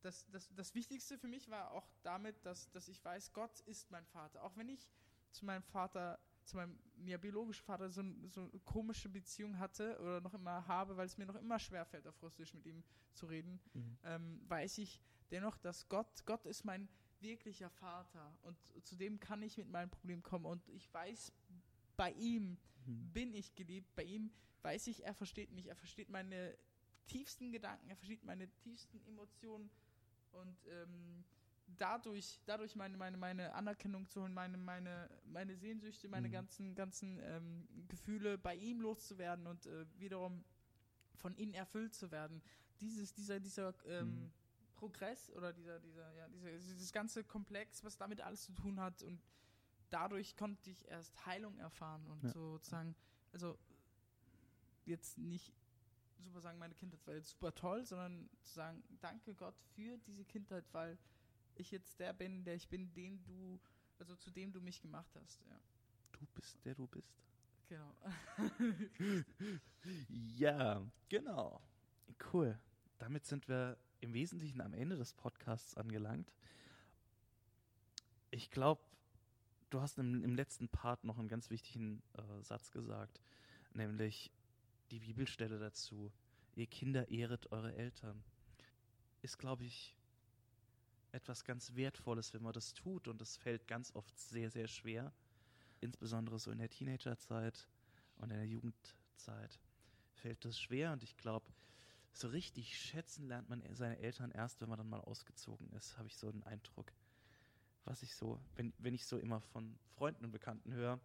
S2: das, das, das Wichtigste für mich war auch damit, dass, dass ich weiß, Gott ist mein Vater. Auch wenn ich zu meinem Vater, zu meinem ja, biologischen Vater so, so eine komische Beziehung hatte oder noch immer habe, weil es mir noch immer schwerfällt, auf Russisch mit ihm zu reden,
S3: Mhm.
S2: ähm, weiß ich dennoch, dass Gott, Gott ist mein wirklicher Vater und zu dem kann ich mit meinem Problem kommen und ich weiß, bei ihm
S3: Mhm.
S2: bin ich geliebt, bei ihm weiß ich, er versteht mich, er versteht meine tiefsten Gedanken, er versteht meine tiefsten Emotionen und ähm, dadurch, dadurch meine, meine, meine Anerkennung zu holen, meine, meine, meine Sehnsüchte, meine
S3: Mhm.
S2: ganzen, ganzen ähm, Gefühle bei ihm loszuwerden und äh, wiederum von ihnen erfüllt zu werden. Dieses, dieser, dieser ähm,
S3: Mhm.
S2: Progress oder dieser, dieser, ja, dieser, dieses ganze Komplex, was damit alles zu tun hat und dadurch konnte ich erst Heilung erfahren und
S3: Ja.
S2: sozusagen, also jetzt nicht super sagen, meine Kindheit war jetzt super toll, sondern zu sagen, danke Gott für diese Kindheit, weil ich jetzt der bin, der ich bin, den du, also zu dem du mich gemacht hast, ja.
S3: Du bist der du bist.
S2: Genau.
S3: Ja, genau. Cool. Damit sind wir im Wesentlichen am Ende des Podcasts angelangt. Ich glaube, du hast im, im letzten Part noch einen ganz wichtigen äh, Satz gesagt, nämlich die Bibelstelle dazu. Ihr Kinder ehret eure Eltern. Ist, glaube ich, etwas ganz Wertvolles, wenn man das tut und es fällt ganz oft sehr, sehr schwer, insbesondere so in der Teenagerzeit und in der Jugendzeit fällt das schwer und ich glaube, so richtig schätzen lernt man seine Eltern erst, wenn man dann mal ausgezogen ist, habe ich so einen Eindruck. Was ich so, wenn, wenn ich so immer von Freunden und Bekannten höre,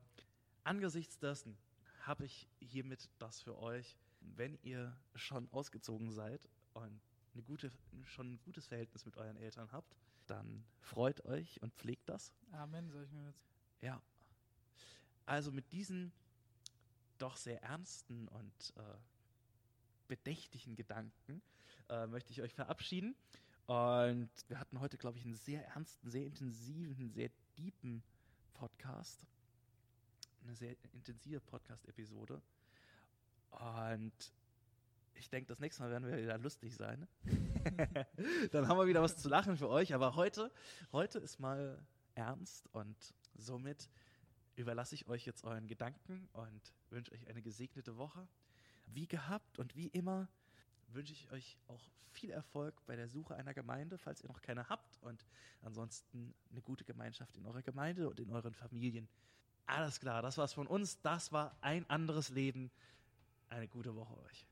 S3: angesichts dessen habe ich hiermit das für euch, wenn ihr schon ausgezogen seid und eine gute, schon ein gutes Verhältnis mit euren Eltern habt, dann freut euch und pflegt das.
S2: Amen, soll ich mir jetzt.
S3: Ja. Also mit diesen doch sehr ernsten und äh, bedächtigen Gedanken äh, möchte ich euch verabschieden. Und wir hatten heute, glaube ich, einen sehr ernsten, sehr intensiven, sehr deepen Podcast. Eine sehr intensive Podcast-Episode. Und ich denke, das nächste Mal werden wir wieder lustig sein. Dann haben wir wieder was zu lachen für euch. Aber heute, heute ist mal ernst und somit überlasse ich euch jetzt euren Gedanken und wünsche euch eine gesegnete Woche. Wie gehabt und wie immer wünsche ich euch auch viel Erfolg bei der Suche einer Gemeinde, falls ihr noch keine habt und ansonsten eine gute Gemeinschaft in eurer Gemeinde und in euren Familien. Alles klar, das war's von uns. Das war ein anderes Leben. Eine gute Woche euch.